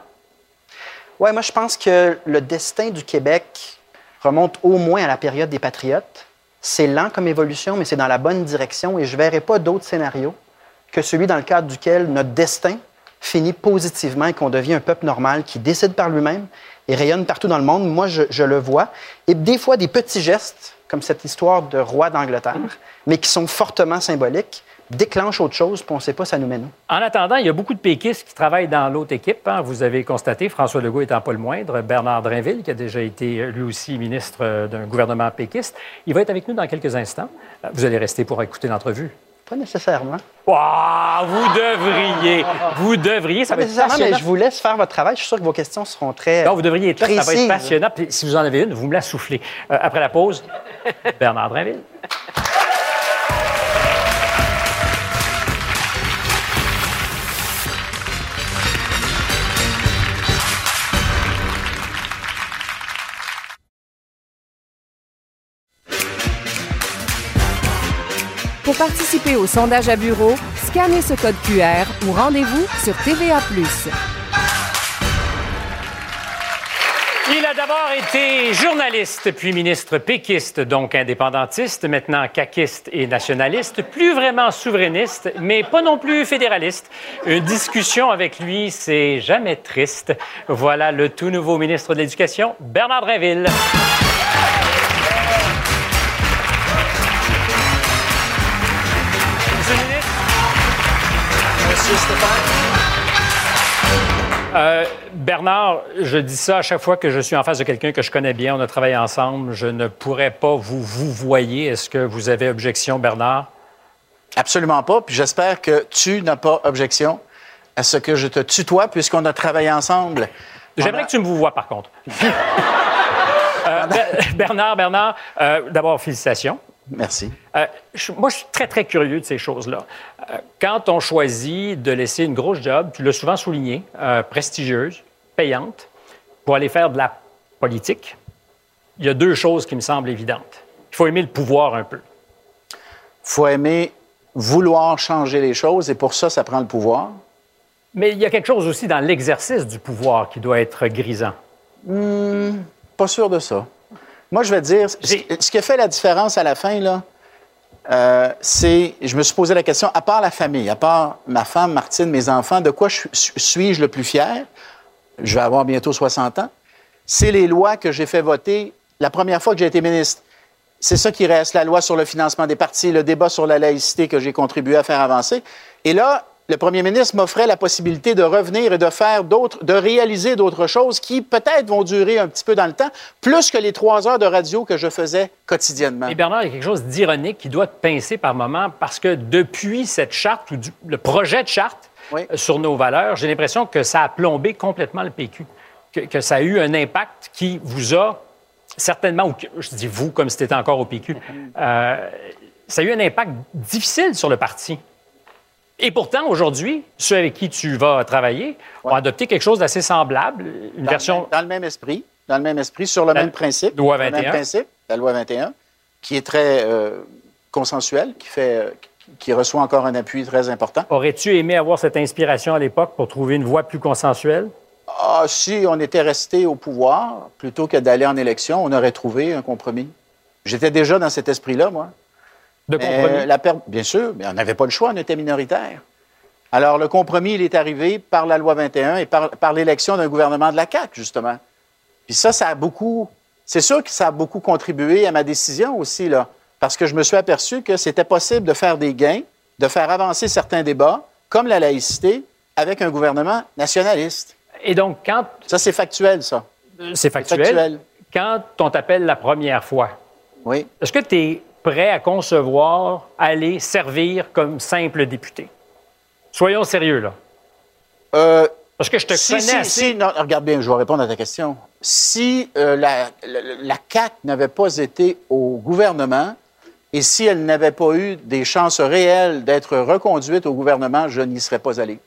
Oui, moi, je pense que le destin du Québec remonte au moins à la période des Patriotes. C'est lent comme évolution, mais c'est dans la bonne direction et je ne verrai pas d'autre scénario que celui dans le cadre duquel notre destin finit positivement et qu'on devient un peuple normal qui décide par lui-même et rayonne partout dans le monde. Moi, je, je le vois. Et des fois, des petits gestes, comme cette histoire de roi d'Angleterre, mais qui sont fortement symboliques, déclenchent autre chose, puis on ne sait pas ça nous mène où. En attendant, il y a beaucoup de péquistes qui travaillent dans l'autre équipe. hein. Vous avez constaté, François Legault étant pas le moindre, Bernard Drinville, qui a déjà été euh, lui aussi ministre euh, d'un gouvernement péquiste. Il va être avec nous dans quelques instants. Euh, Vous allez rester pour écouter l'entrevue. Pas nécessairement. Wow, vous devriez. Vous devriez. Ça Pas va être mais passionnant. je vous laisse faire votre travail. Je suis sûr que vos questions seront très. Non, vous devriez être là. Ça va être passionnant. Puis si vous en avez une, vous me la soufflez. Euh, après la pause, Bernard Drinville. Pour participer au sondage à bureau, scannez ce code QR ou rendez-vous sur TVA. Il a d'abord été journaliste, puis ministre péquiste, donc indépendantiste, maintenant caquiste et nationaliste, plus vraiment souverainiste, mais pas non plus fédéraliste. Une discussion avec lui, c'est jamais triste. Voilà le tout nouveau ministre de l'Éducation, Bernard Drinville. Euh, Bernard, je dis ça à chaque fois que je suis en face de quelqu'un que je connais bien, on a travaillé ensemble, je ne pourrais pas vous vous voyez. Est-ce que vous avez objection, Bernard? Absolument pas. Puis j'espère que tu n'as pas objection à ce que je te tutoie puisqu'on a travaillé ensemble. J'aimerais que tu me vous vois, par contre. Euh, Ber- Bernard, Bernard, euh, d'abord, félicitations. Merci. Euh, je- moi, je suis très, très curieux de ces choses-là. Euh, quand on choisit de laisser une grosse job, tu l'as souvent souligné, euh, prestigieuse, payante, pour aller faire de la politique, il y a deux choses qui me semblent évidentes. Il faut aimer le pouvoir un peu. faut aimer vouloir changer les choses et pour ça, ça prend le pouvoir. Mais il y a quelque chose aussi dans l'exercice du pouvoir qui doit être grisant. Hmm, pas sûr de ça. Moi, je vais te dire, ce qui a fait la différence à la fin, là, euh, c'est, je me suis posé la question, à part la famille, à part ma femme, Martine, mes enfants, de quoi je- suis-je le plus fier? Je vais avoir bientôt 60 ans. C'est les lois que j'ai fait voter la première fois que j'ai été ministre. C'est ça qui reste, la loi sur le financement des partis, le débat sur la laïcité que j'ai contribué à faire avancer. Et là, le premier ministre m'offrait la possibilité de revenir et de faire d'autres, de réaliser d'autres choses qui peut-être vont durer un petit peu dans le temps, plus que les trois heures de radio que je faisais quotidiennement. Et Bernard, il y a quelque chose d'ironique qui doit te pincer par moment parce que depuis cette charte ou du- le projet de charte euh, sur nos valeurs, j'ai l'impression que ça a plombé complètement le PQ. Que, que ça a eu un impact qui vous a certainement, ou que- je dis vous comme si c'était encore au PQ, euh, ça a eu un impact difficile sur le parti. Et pourtant, aujourd'hui, ceux avec qui tu vas travailler ont adopté quelque chose d'assez semblable, une dans version Le même, dans le même esprit, dans le même esprit, sur le La même principe. loi Le 21. même principe, la loi 21, qui est très euh, consensuelle, qui, fait, euh, qui reçoit encore un appui très important. Aurais-tu aimé avoir cette inspiration à l'époque pour trouver une voie plus consensuelle? Ah, si on était resté au pouvoir, plutôt que d'aller en élection, on aurait trouvé un compromis. J'étais déjà dans cet esprit-là, moi. De Mais, compromis? la per- Bien sûr, mais on n'avait pas le choix, on était minoritaire. Alors, le compromis, il est arrivé par la loi 21 et par, par l'élection d'un gouvernement de la CAQ, justement. Puis ça, ça a beaucoup. C'est sûr que ça a beaucoup contribué à ma décision aussi, là. Parce que je me suis aperçu que c'était possible de faire des gains, de faire avancer certains débats, comme la laïcité, avec un gouvernement nationaliste. Et donc, quand. Ça, c'est factuel, ça. C'est factuel. Quand on t'appelle la première fois, oui. est-ce que tu es prêt à concevoir aller servir comme simple député? Soyons sérieux, là. Parce que je te Euh, si, connais si, assez. si, non, regarde bien, je vais répondre à ta question. Si euh, la, la, la CAQ n'avait pas été au gouvernement et si elle n'avait pas eu des chances réelles d'être reconduite au gouvernement, je n'y serais pas allé.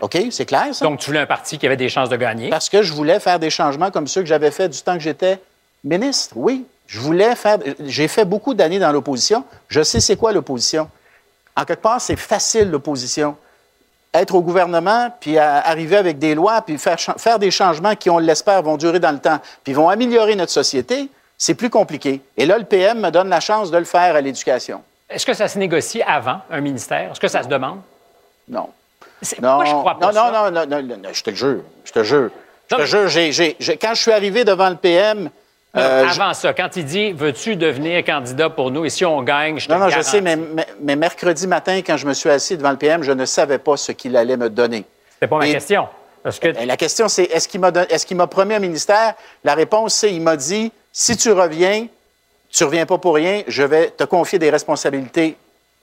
OK? C'est clair, ça? Donc, tu voulais un parti qui avait des chances de gagner? Parce que je voulais faire des changements comme ceux que j'avais fait du temps que j'étais ministre. Oui, je voulais faire. J'ai fait beaucoup d'années dans l'opposition. Je sais c'est quoi l'opposition. En quelque part, c'est facile l'opposition. Être au gouvernement, puis arriver avec des lois, puis faire, faire des changements qui, on l'espère, vont durer dans le temps, puis vont améliorer notre société, c'est plus compliqué. Et là, le PM me donne la chance de le faire à l'éducation. Est-ce que ça se négocie avant un ministère? Est-ce que ça se demande? Non. Non, moi, je crois pas non, ça. non, non, non, non, je te le jure. Je te jure. Je te jure, quand je suis arrivé devant le PM. Non, euh, je- avant ça, quand il dit Veux-tu devenir candidat pour nous? Et si on gagne, je te Non, non, je sais, mais, mais- mais mercredi matin, quand je me suis assis devant le PM, je ne savais pas ce qu'il allait me donner. C'était pas ma question. Parce que Ben, La question, c'est est-ce qu'il m'a don- est-ce qu'il m'a promis un ministère? La réponse, c'est il m'a dit si tu reviens, tu reviens pas pour rien, je vais te confier des responsabilités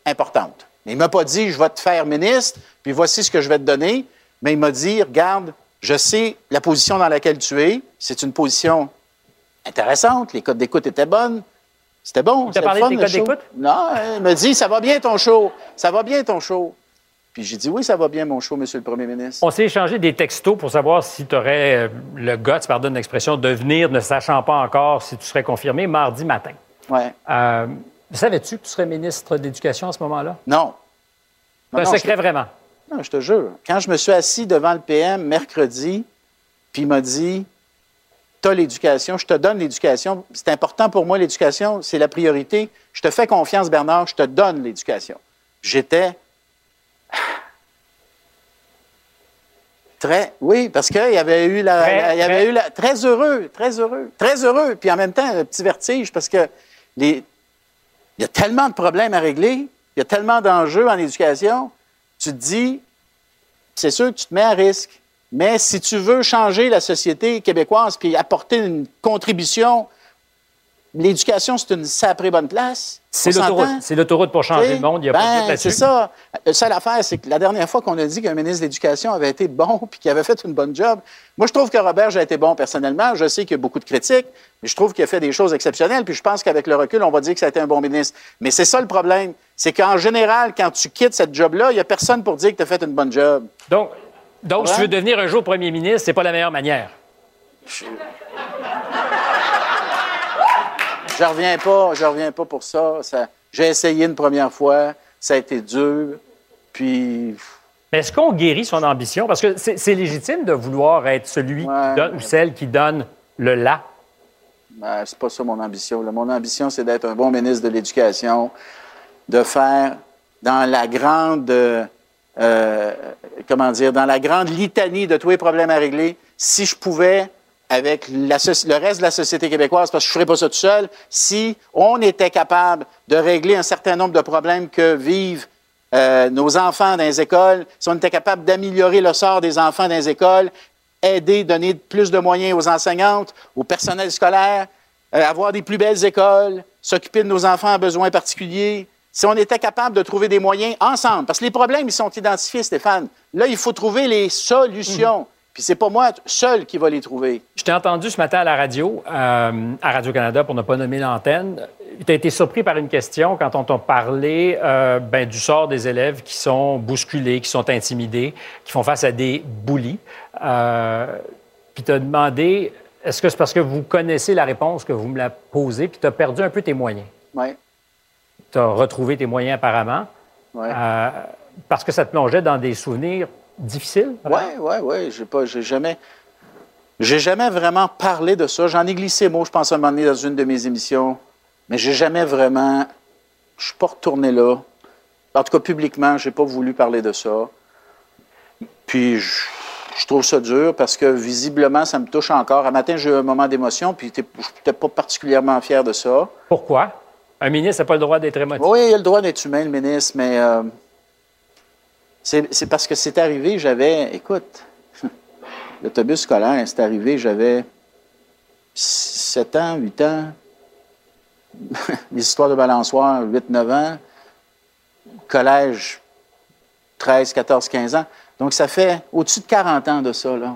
importantes. Mais il m'a pas dit je vais te faire ministre, puis voici ce que je vais te donner. Mais il m'a dit regarde, je sais la position dans laquelle tu es, c'est une position intéressante, les codes d'écoute étaient bonnes. C'était bon. t'a c'était parlé fun, de tes le codes d'écoute? Non, il m'a dit ça va bien ton show, ça va bien ton show. Puis j'ai dit oui, ça va bien mon show, Monsieur le Premier ministre. on s'est échangé des textos pour savoir si tu aurais le guts, pardonne l'expression, de venir ne sachant pas encore si tu serais confirmé mardi matin. Ouais. Euh, Savais-tu que tu serais ministre de l'Éducation à ce moment-là? Non. C'est un secret vraiment. Non, je te jure. Quand je me suis assis devant le PM mercredi, puis il m'a dit tu as l'éducation, je te donne l'éducation. C'est important pour moi, l'éducation, c'est la priorité. Je te fais confiance, Bernard, je te donne l'éducation. J'étais Très, oui, parce qu'il y avait eu la, Très, la- il y avait très. eu la- très heureux, très heureux, très heureux. Puis en même temps, un petit vertige parce que les, il y a tellement de problèmes à régler, il y a tellement d'enjeux en éducation. Tu te dis, c'est sûr que tu te mets à risque. Mais si tu veux changer la société québécoise puis apporter une contribution, l'éducation, c'est une sacrée bonne place. C'est l'autoroute. s'entend? C'est l'autoroute pour changer T'sais, le monde. Il n'y a pas de ben, là-dessus. C'est ça. La seule affaire, c'est que la dernière fois qu'on a dit qu'un ministre de l'Éducation avait été bon puis qu'il avait fait une bonne job, moi, je trouve que Robert a été bon personnellement. Je sais qu'il y a beaucoup de critiques, mais je trouve qu'il a fait des choses exceptionnelles. Puis je pense qu'avec le recul, on va dire que ça a été un bon ministre. Mais c'est ça le problème. C'est qu'en général, quand tu quittes cette job-là, il n'y a personne pour dire que tu as fait une bonne job. Donc, donc si tu veux devenir un jour premier ministre, c'est pas la meilleure manière. Je reviens pas, je reviens pas pour ça. Ça- J'ai essayé une première fois, ça a été dur. Puis Mais est-ce qu'on guérit son ambition? Parce que c'est légitime de vouloir être celui qui donne, ou celle qui donne le là. Ben, c'est pas ça mon ambition. là. Mon ambition, c'est d'être un bon ministre de l'Éducation, de faire dans la grande, euh, comment dire, dans la grande litanie de tous les problèmes à régler, si je pouvais, avec le reste de la société québécoise, parce que je ne ferais pas ça tout seul, si on était capable de régler un certain nombre de problèmes que vivent euh, nos enfants dans les écoles, si on était capable d'améliorer le sort des enfants dans les écoles, aider, donner plus de moyens aux enseignantes, au personnel scolaire, euh, avoir des plus belles écoles, s'occuper de nos enfants à besoins particuliers. Si on était capable de trouver des moyens ensemble, parce que les problèmes, ils sont identifiés, Stéphane. Là, il faut trouver les solutions. Puis c'est pas moi seul qui va les trouver. Je t'ai entendu ce matin à la radio, euh, à Radio-Canada, pour ne pas nommer l'antenne. Tu as été surpris par une question quand on t'a parlé euh, ben, du sort des élèves qui sont bousculés, qui sont intimidés, qui font face à des bullies. Euh, puis tu as demandé, est-ce que c'est parce que vous connaissez la réponse que vous me la posez, puis tu as perdu un peu tes moyens? Oui. Tu as retrouvé tes moyens apparemment, Ouais. euh, parce que ça te plongeait dans des souvenirs difficiles? Oui, oui, oui. J'ai pas, j'ai jamais, j'ai jamais vraiment parlé de ça. J'en ai glissé mot, je pense, à un moment donné dans une de mes émissions, mais j'ai jamais vraiment, je suis pas retourné là. En tout cas, publiquement, j'ai pas voulu parler de ça. Puis, je, je trouve ça dur parce que visiblement, ça me touche encore. Un matin, j'ai eu un moment d'émotion, puis j'étais- je n'étais pas particulièrement fier de ça. Pourquoi? Un ministre n'a pas le droit d'être émotif. Oui, il a le droit d'être humain, le ministre, mais euh, c'est parce que c'est arrivé, j'avais, écoute, l'autobus scolaire, c'est arrivé, j'avais 7 ans, 8 ans, les histoires de balançoire, 8, 9 ans, collège, 13, 14, 15 ans. Donc, ça fait au-dessus de 40 ans de ça, là.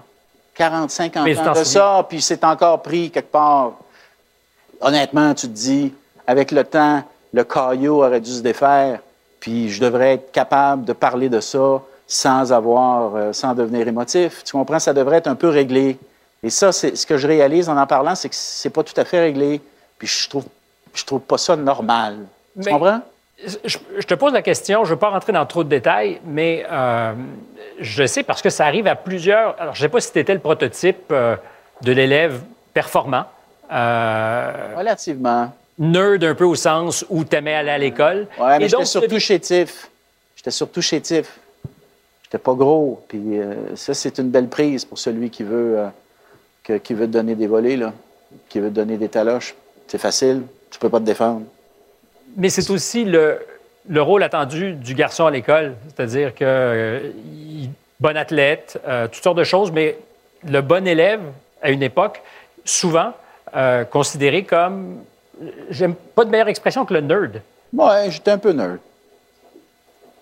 40, 50 Mais tu ans de souviens? ça, puis c'est encore pris quelque part. Honnêtement, tu te dis, avec le temps, le caillou aurait dû se défaire, puis je devrais être capable de parler de ça sans avoir, euh, sans devenir émotif. Tu comprends? Ça devrait être un peu réglé. Et ça, c'est ce que je réalise en en parlant, c'est que c'est pas tout à fait réglé. Puis je trouve, je trouve pas ça normal. Tu Mais- comprends? Je, je te pose la question, je ne veux pas rentrer dans trop de détails, mais euh, je sais parce que ça arrive à plusieurs. Alors, je ne sais pas si tu étais le prototype euh, de l'élève performant. Relativement. Nerd un peu au sens où tu aimais aller à l'école. Ouais, mais j'étais surtout chétif. J'étais surtout chétif. J'étais pas gros. Puis euh, ça, c'est une belle prise pour celui qui veut, euh, que- qui veut te donner des volets, là, qui veut te donner des taloches. C'est facile. Tu peux pas te défendre. Mais c'est aussi le, le rôle attendu du garçon à l'école, c'est-à-dire que euh, il- bon athlète, toutes sortes de choses, mais le bon élève, à une époque, souvent considéré comme, j'aime pas de meilleure expression que le nerd. Ouais, j'étais un peu nerd.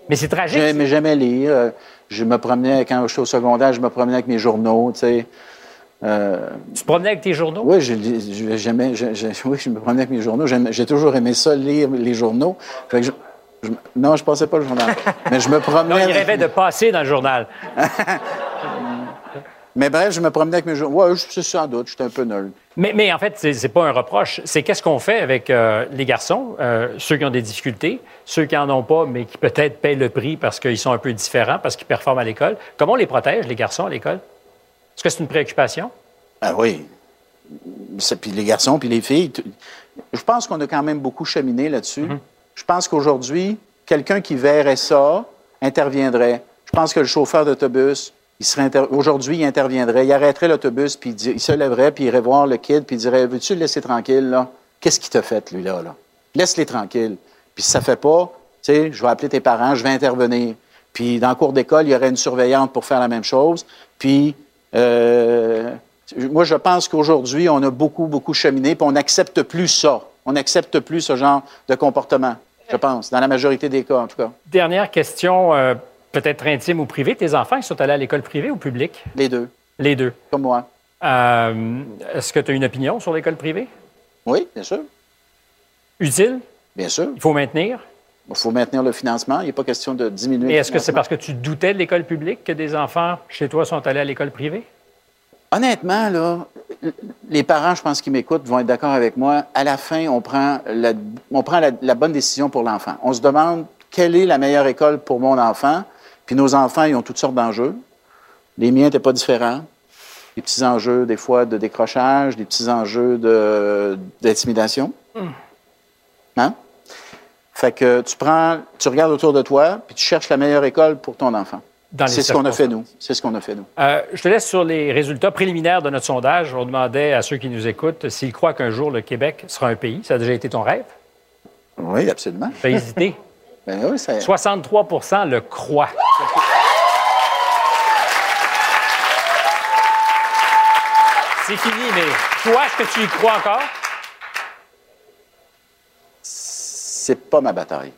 Mais c'est tragique. J'aimais jamais lire. Euh, Je me promenais, quand j'étais au secondaire, je me promenais avec mes journaux, tu sais. Euh, Tu te promenais avec tes journaux? Oui, je, je- j'aimais- je- oui, je me promenais avec mes journaux. J'aimais- J'ai toujours aimé ça, lire les journaux. Fait que non, je ne passais pas le journal. Mais je me Non, promenais. il rêvait de passer dans le journal. Mais bref, je me promenais avec mes journaux. Oui, c'est sans doute, j'étais un peu nerd. Mais, mais en fait, c'est pas un reproche. C'est qu'est-ce qu'on fait avec euh, les garçons, euh, ceux qui ont des difficultés, ceux qui en ont pas, mais qui peut-être payent le prix parce qu'ils sont un peu différents, parce qu'ils performent à l'école. Comment on les protège, les garçons, à l'école? Est-ce que c'est une préoccupation? Ah oui. puis les garçons, puis les filles. Je pense qu'on a quand même beaucoup cheminé là-dessus. Je pense qu'aujourd'hui, quelqu'un qui verrait ça interviendrait. Je pense que le chauffeur d'autobus, aujourd'hui, il interviendrait, il arrêterait l'autobus, puis il, se lèverait, puis il irait voir le kid, puis il dirait Veux-tu le laisser tranquille, là? Qu'est-ce qu'il t'a fait, lui, là, là? Laisse-les tranquilles. Puis si ça fait pas, tu sais, je vais appeler tes parents, je vais intervenir. Puis dans le cours d'école, il y aurait une surveillante pour faire la même chose. Puis euh, moi, je pense qu'aujourd'hui, on a beaucoup, beaucoup cheminé, puis on n'accepte plus ça. On n'accepte plus ce genre de comportement, je pense, dans la majorité des cas, en tout cas. Dernière question, euh, peut-être intime ou privée. Tes enfants, ils sont allés à l'école privée ou publique? Les deux. Les deux. Comme moi. Euh, Est-ce que tu as une opinion sur l'école privée? Oui, bien sûr. Utile? Bien sûr. Il faut maintenir? Il faut maintenir le financement. Il n'est pas question de diminuer le est-ce que c'est parce que tu doutais de l'école publique que des enfants chez toi sont allés à l'école privée? Honnêtement, là, les parents, je pense, qui m'écoutent vont être d'accord avec moi. À la fin, on prend la, on prend la, la bonne décision pour l'enfant. On se demande quelle est la meilleure école pour mon enfant. Puis nos enfants, ils ont toutes sortes d'enjeux. Les miens n'étaient pas différents. Des petits enjeux, des fois, de décrochage, des petits enjeux de- d'intimidation. Hein? Fait que tu prends, tu regardes autour de toi, puis tu cherches la meilleure école pour ton enfant. Dans les C'est ce qu'on a fait, nous. C'est ce qu'on a fait, nous. Euh, je te laisse sur les résultats préliminaires de notre sondage. On demandait à ceux qui nous écoutent s'ils croient qu'un jour le Québec sera un pays. Ça a déjà été ton rêve? Oui, absolument. Tu as hésité? Ben oui, ça... 63% le croient. C'est fini, mais toi, est-ce que tu y crois encore? c'est pas ma bataille.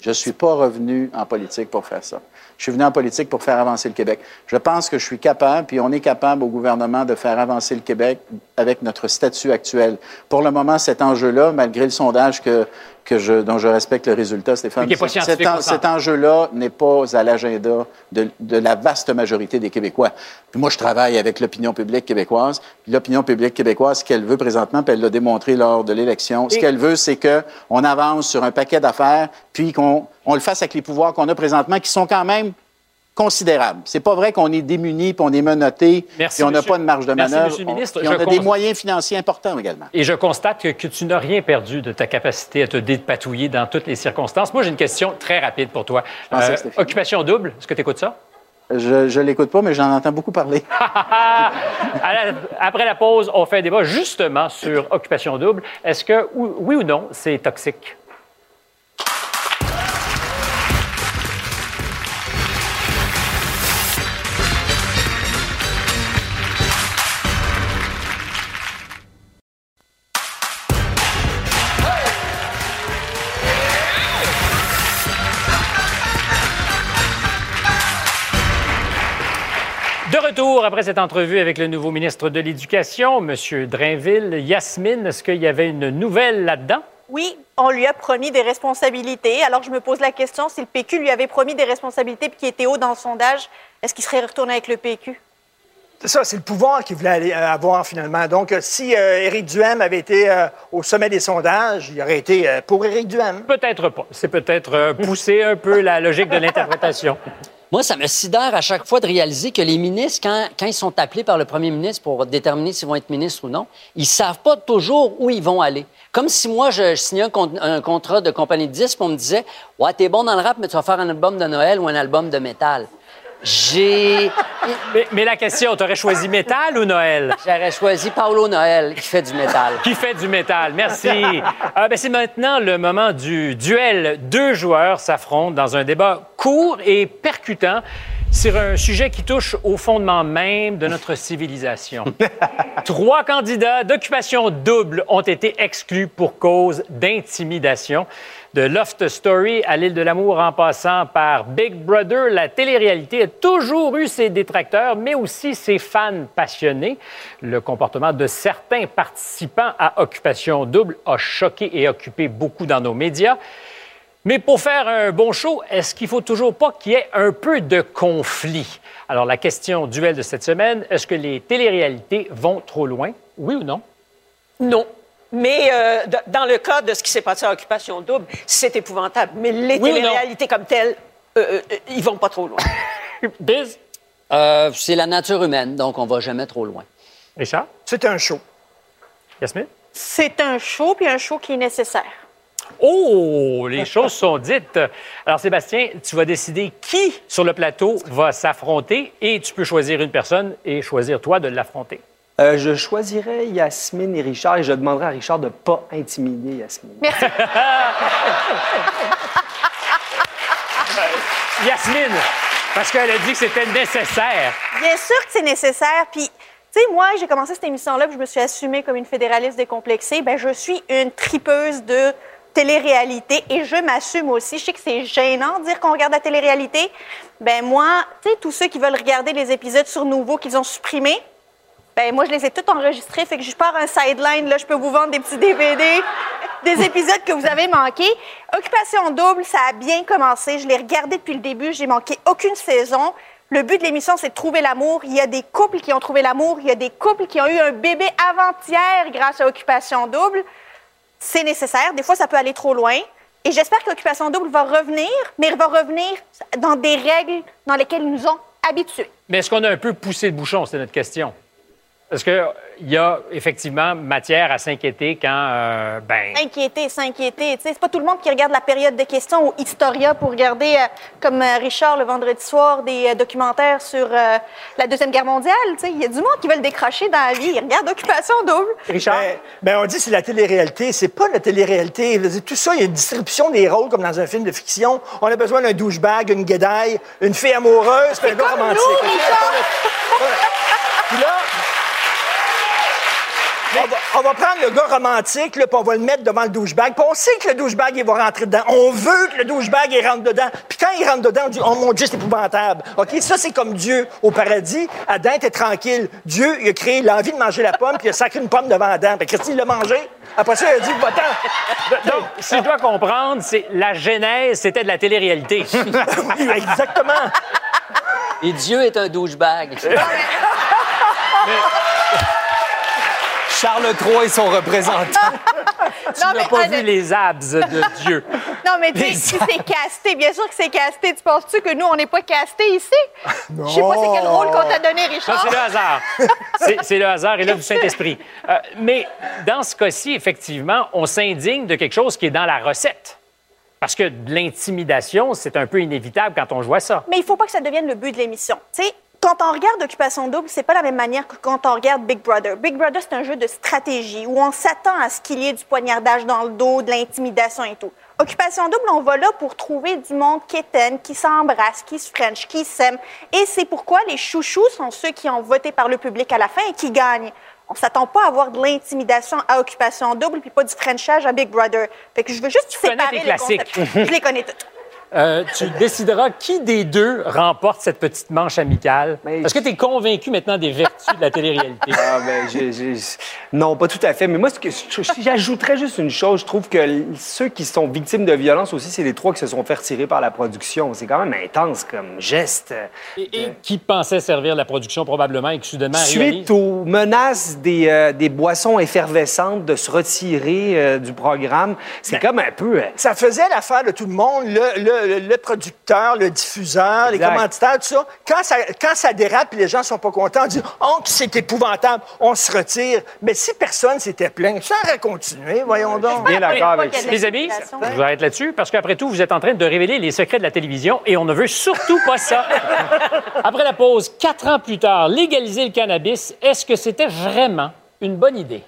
Je suis pas revenu en politique pour faire ça. Je suis venu en politique pour faire avancer le Québec. Je pense que je suis capable, puis on est capable au gouvernement de faire avancer le Québec avec notre statut actuel. Pour le moment, cet enjeu-là, malgré le sondage que, que je, dont je respecte le résultat, Stéphane, est cet, en- cet enjeu-là n'est pas à l'agenda de, de la vaste majorité des Québécois. Puis moi, je travaille avec l'opinion publique québécoise. L'opinion publique québécoise, ce qu'elle veut présentement, puis elle l'a démontré lors de l'élection, ce qu'elle veut, c'est qu'on avance sur un paquet d'affaires, puis qu'on on le fasse avec les pouvoirs qu'on a présentement, qui sont quand même considérables. C'est pas vrai qu'on est démunis, puis on est menotté, Merci, puis on n'a pas de marge de Merci, manœuvre. monsieur le ministre. On Je a des moyens financiers importants également. Et je constate que, que tu n'as rien perdu de ta capacité à te dépatouiller dans toutes les circonstances. Moi, j'ai une question très rapide pour toi. Euh, occupation double, est-ce que tu écoutes ça? Je ne l'écoute pas, mais j'en entends beaucoup parler. Après la pause, on fait un débat justement sur occupation double. Est-ce que, ou- oui ou non, c'est toxique? Retour après cette entrevue avec le nouveau ministre de l'Éducation, M. Drainville. Yasmine, est-ce qu'il y avait une nouvelle là-dedans? Oui, on lui a promis des responsabilités. Alors, je me pose la question, si le PQ lui avait promis des responsabilités puis qui était haut dans le sondage, est-ce qu'il serait retourné avec le PQ? C'est ça, c'est le pouvoir qu'il voulait aller, euh, avoir finalement. Donc, euh, si euh, Éric Duhem avait été euh, au sommet des sondages, il aurait été euh, pour Éric Duhem. Peut-être pas. C'est peut-être euh, pousser un peu la logique de l'interprétation. Moi, ça me sidère à chaque fois de réaliser que les ministres, quand, ils sont appelés par le premier ministre pour déterminer s'ils vont être ministres ou non, ils savent pas toujours où ils vont aller. Comme si moi, je, signais un contrat de compagnie de disques, on me disait Ouais, t'es bon dans le rap, mais tu vas faire un album de Noël ou un album de métal. J'ai. Mais, mais la question, t'aurais choisi métal ou Noël? J'aurais choisi Paolo Noël, qui fait du métal. Qui fait du métal. Merci. Ah, ben, c'est maintenant le moment du duel. Deux joueurs s'affrontent dans un débat court et percutant sur un sujet qui touche au fondement même de notre civilisation. Trois candidats d'occupation double ont été exclus pour cause d'intimidation. De Loft Story à l'île de l'amour en passant par Big Brother, la télé-réalité a toujours eu ses détracteurs, mais aussi ses fans passionnés. Le comportement de certains participants à Occupation Double a choqué et occupé beaucoup dans nos médias. Mais pour faire un bon show, est-ce qu'il faut toujours pas qu'il y ait un peu de conflit? Alors, la question duel de cette semaine, est-ce que les téléréalités vont trop loin? Oui ou non? Non. Mais euh, dans le cas de ce qui s'est passé à Occupation Double, c'est épouvantable. Mais les Oui téléréalités comme telles, euh, euh, ils vont pas trop loin. Biz? Euh, c'est la nature humaine, donc on va jamais trop loin. Richard? C'est un show. Yasmine? C'est un show, puis un show qui est nécessaire. Oh, les choses sont dites. Alors, Sébastien, tu vas décider qui sur le plateau va s'affronter et tu peux choisir une personne et choisir toi de l'affronter. Euh, je choisirais Yasmine et Richard et je demanderais à Richard de ne pas intimider Yasmine. Merci. Yasmine, parce qu'elle a dit que c'était nécessaire. Bien sûr que c'est nécessaire. Puis, tu sais, moi, j'ai commencé cette émission-là, puis je me suis assumée comme une fédéraliste décomplexée. Ben, je suis une tripeuse de télé-réalité et je m'assume aussi. Je sais que c'est gênant de dire qu'on regarde la télé-réalité. Ben moi, tu sais, tous ceux qui veulent regarder les épisodes sur Nouveau qu'ils ont supprimés, ben moi, je les ai tous enregistrés. Fait que je pars un sideline, là, je peux vous vendre des petits DVD, des épisodes que vous avez manqués. Occupation double, ça a bien commencé. Je l'ai regardé depuis le début. J'ai manqué aucune saison. Le but de l'émission, c'est de trouver l'amour. Il y a des couples qui ont trouvé l'amour. Il y a des couples qui ont eu un bébé avant-hier grâce à Occupation double. C'est nécessaire. Des fois, ça peut aller trop loin. Et j'espère qu'Occupation double va revenir, mais elle va revenir dans des règles dans lesquelles ils nous ont habitués. Mais est-ce qu'on a un peu poussé le bouchon, c'est notre question? Est-ce qu'il y a effectivement matière à s'inquiéter quand, euh, ben, S'inquiéter, s'inquiéter. Tu sais, C'est pas tout le monde qui regarde la période de questions ou Historia pour regarder, euh, comme euh, Richard le vendredi soir, des euh, documentaires sur euh, la Deuxième Guerre mondiale. Tu sais, Il y a du monde qui veut le décrocher dans la vie. Ils regardent Occupation double. Richard? Ben, on dit que c'est la télé-réalité. C'est pas la télé-réalité. Tout ça, il y a une distribution des rôles comme dans un film de fiction. On a besoin d'un douchebag, une guédaille, une fille amoureuse, puis un gars romantique. nous, OK? Richard! Puis là, on va, prendre le gars romantique, là, puis on va le mettre devant le douchebag. Puis on sait que le douchebag, il va rentrer dedans. On veut que le douchebag, il rentre dedans. Puis quand il rentre dedans, on dit, oh mon Dieu, c'est épouvantable. OK? Ça, c'est comme Dieu au paradis. Adam était tranquille. Dieu, il a créé l'envie de manger la pomme, puis il a sacré une pomme devant Adam. Puis Christine l'a mangé. Après ça, il a dit, va-t'en. Donc, si je dois comprendre, c'est la genèse, c'était de la télé-réalité. Oui, exactement. Et Dieu est un douchebag. Charles III et son représentant. tu n'as pas vu les abs de Dieu. Non, mais tu sais, si c'est casté, bien sûr que c'est casté. Tu penses-tu que nous, on n'est pas casté ici? Je sais pas c'est quel rôle qu'on t'a donné, Non, Richard. c'est le hasard. C'est- le hasard et là du Saint-Esprit. Euh, mais dans ce cas-ci, effectivement, on s'indigne de quelque chose qui est dans la recette. Parce que de l'intimidation, c'est un peu inévitable quand on voit ça. Mais il faut pas que ça devienne le but de l'émission. Tu sais, quand on regarde Occupation Double, c'est pas la même manière que quand on regarde Big Brother. Big Brother, c'est un jeu de stratégie où on s'attend à ce qu'il y ait du poignardage dans le dos, de l'intimidation et tout. Occupation Double, on va là pour trouver du monde qui éteint, qui s'embrasse, qui se french, qui s'aime. Et c'est pourquoi les chouchous sont ceux qui ont voté par le public à la fin et qui gagnent. On s'attend pas à avoir de l'intimidation à Occupation Double puis pas du frenchage à Big Brother. Fait que je veux juste connais séparer les classiques. concepts. je les connais toutes. Euh, tu décideras qui des deux remporte cette petite manche amicale. Est-ce que tu es convaincu maintenant des vertus de la télé-réalité? Ah, ben, Non, pas tout à fait. Mais moi, ce que, j'ajouterais juste une chose, je trouve que ceux qui sont victimes de violence aussi, c'est les trois qui se sont fait retirer par la production. C'est quand même intense comme geste. Et, et qui pensait servir la production probablement et qui soudainement Suite aux menaces des, euh, des boissons effervescentes de se retirer euh, du programme, c'est comme un peu... Ça faisait l'affaire de tout le monde, le, le- le producteur, le diffuseur, les commanditaires, tout ça. Quand ça, quand ça dérape et les gens sont pas contents, on dit « Oh, c'est épouvantable, on se retire. » Mais si personne s'était plaint, ça aurait continué, voyons donc. Bien d'accord avec qu'il y a de Les amis, je vous arrête là-dessus parce qu'après tout, vous êtes en train de révéler les secrets de la télévision et on ne veut surtout pas ça. Après la pause, quatre ans plus tard, légaliser le cannabis, est-ce que c'était vraiment une bonne idée?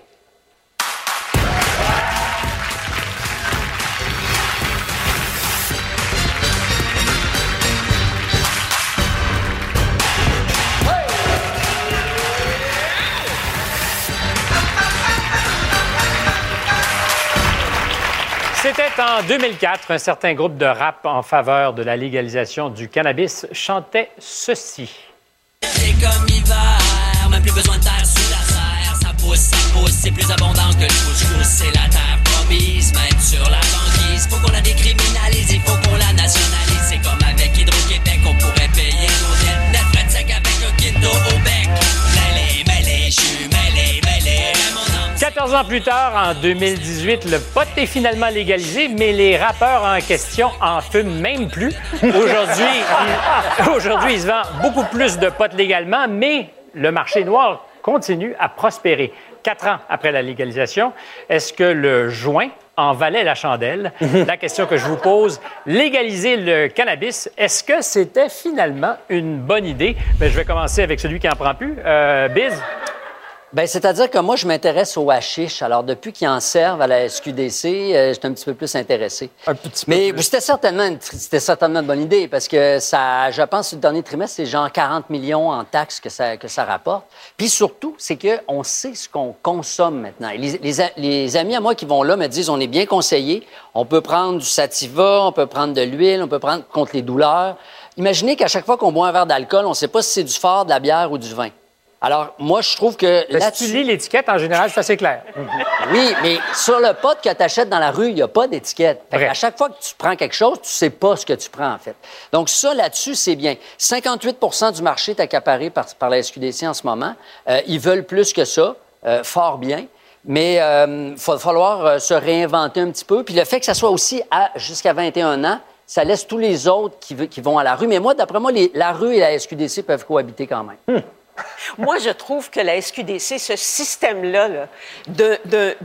En 2004, un certain groupe de rap en faveur de la légalisation du cannabis chantait ceci. C'est comme hiver, même plus besoin de terre sous la serre. Ça pousse, ça pousse, c'est plus abondant que le couscous. C'est la terre promise, même sur la banquise. Faut qu'on la décriminalise, il faut qu'on la nationalise. 14 ans plus tard, en 2018, le pot est finalement légalisé, mais les rappeurs en question en fument même plus. Aujourd'hui, il, aujourd'hui, il se vend beaucoup plus de pot légalement, mais le marché noir continue à prospérer. quatre ans après la légalisation. Est-ce que le joint en valait la chandelle? la question que je vous pose, légaliser le cannabis, est-ce que c'était finalement une bonne idée? Mais je vais commencer avec celui qui en prend plus. Euh, Biz? Ben, c'est-à-dire que moi, je m'intéresse au hashish. Alors, depuis qu'ils en servent à la SQDC, euh, j'étais un petit peu plus intéressé. Un petit peu Mais plus. c'était certainement, une, c'était certainement une bonne idée parce que ça, je pense, le dernier trimestre, c'est genre 40 millions en taxes que ça, que ça rapporte. Puis surtout, c'est qu'on sait ce qu'on consomme maintenant. Et Les, les a- les amis à moi qui vont là me disent, on est bien conseillés. On peut prendre du sativa, on peut prendre de l'huile, on peut prendre contre les douleurs. Imaginez qu'à chaque fois qu'on boit un verre d'alcool, on ne sait pas si c'est du fort, de la bière ou du vin. Alors, moi, je trouve que Ben, si tu lis l'étiquette, en général, c'est assez clair. Oui, mais sur le pot que tu achètes dans la rue, il n'y a pas d'étiquette. À chaque fois que tu prends quelque chose, tu sais pas ce que tu prends, en fait. Donc, ça, là-dessus, c'est bien. 58% du marché est accaparé par, par la SQDC en ce moment. Euh, ils veulent plus que ça, euh, fort bien. Mais il va falloir euh, se réinventer un petit peu. Puis le fait que ça soit aussi à jusqu'à 21 ans, ça laisse tous les autres qui, vont à la rue. Mais moi, d'après moi, les- la rue et la SQDC peuvent cohabiter quand même. Moi, je trouve que la SQDC, ce système-là, là, de- de-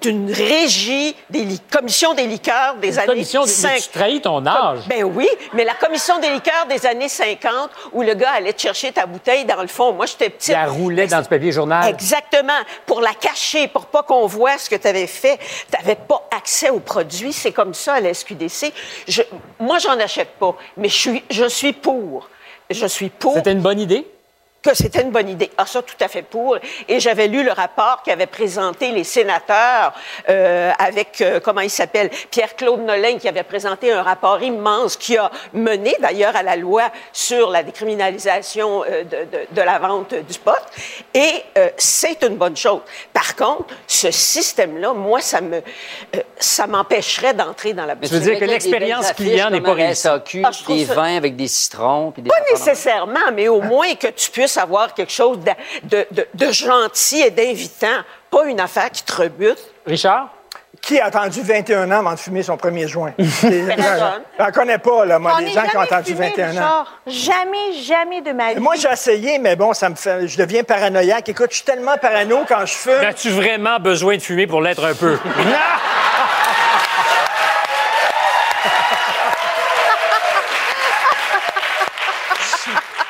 d'une régie des li- commission des liqueurs des Une années commission des- mais 50. tu trahis ton âge. Ben oui, mais la commission des liqueurs des années 50, où le gars allait te chercher ta bouteille dans le fond. Moi, j'étais petite. La roulait dans du papier journal. Exactement. Pour la cacher, pour pas qu'on voit ce que tu avais fait. Tu n'avais pas accès aux produits. C'est comme ça à la SQDC. Je, moi, j'en achète pas, mais je suis, je suis pour. Je suis pour. C'était une bonne idée? Que c'était une bonne idée. Ah, ça, tout à fait pour. Et j'avais lu le rapport qu'avaient présenté les sénateurs euh, avec, euh, comment il s'appelle, Pierre-Claude Nolin, qui avait présenté un rapport immense qui a mené d'ailleurs à la loi sur la décriminalisation euh, de, de- de la vente du pot. Et euh, c'est une bonne chose. Par contre, ce système-là, moi, ça me, euh, ça m'empêcherait d'entrer dans la Mais Tu veux dire que l'expérience client n'est pas réussie. Ah, des ça- vins avec des citrons. puis des Pas nécessairement, mais au moins que tu puisses avoir quelque chose de, de- de- de gentil et d'invitant, pas une affaire qui te rebute. Richard? Qui a attendu 21 ans avant de fumer son premier joint? Personne. J'en connais pas, là, moi, des gens qui ont jamais attendu fumé, 21 ans. Richard. Jamais, jamais de ma vie. Moi, j'ai essayé, mais bon, ça me fait. Je deviens paranoïaque. Écoute, je suis tellement parano quand je fume. As-tu vraiment besoin de fumer pour l'être un peu?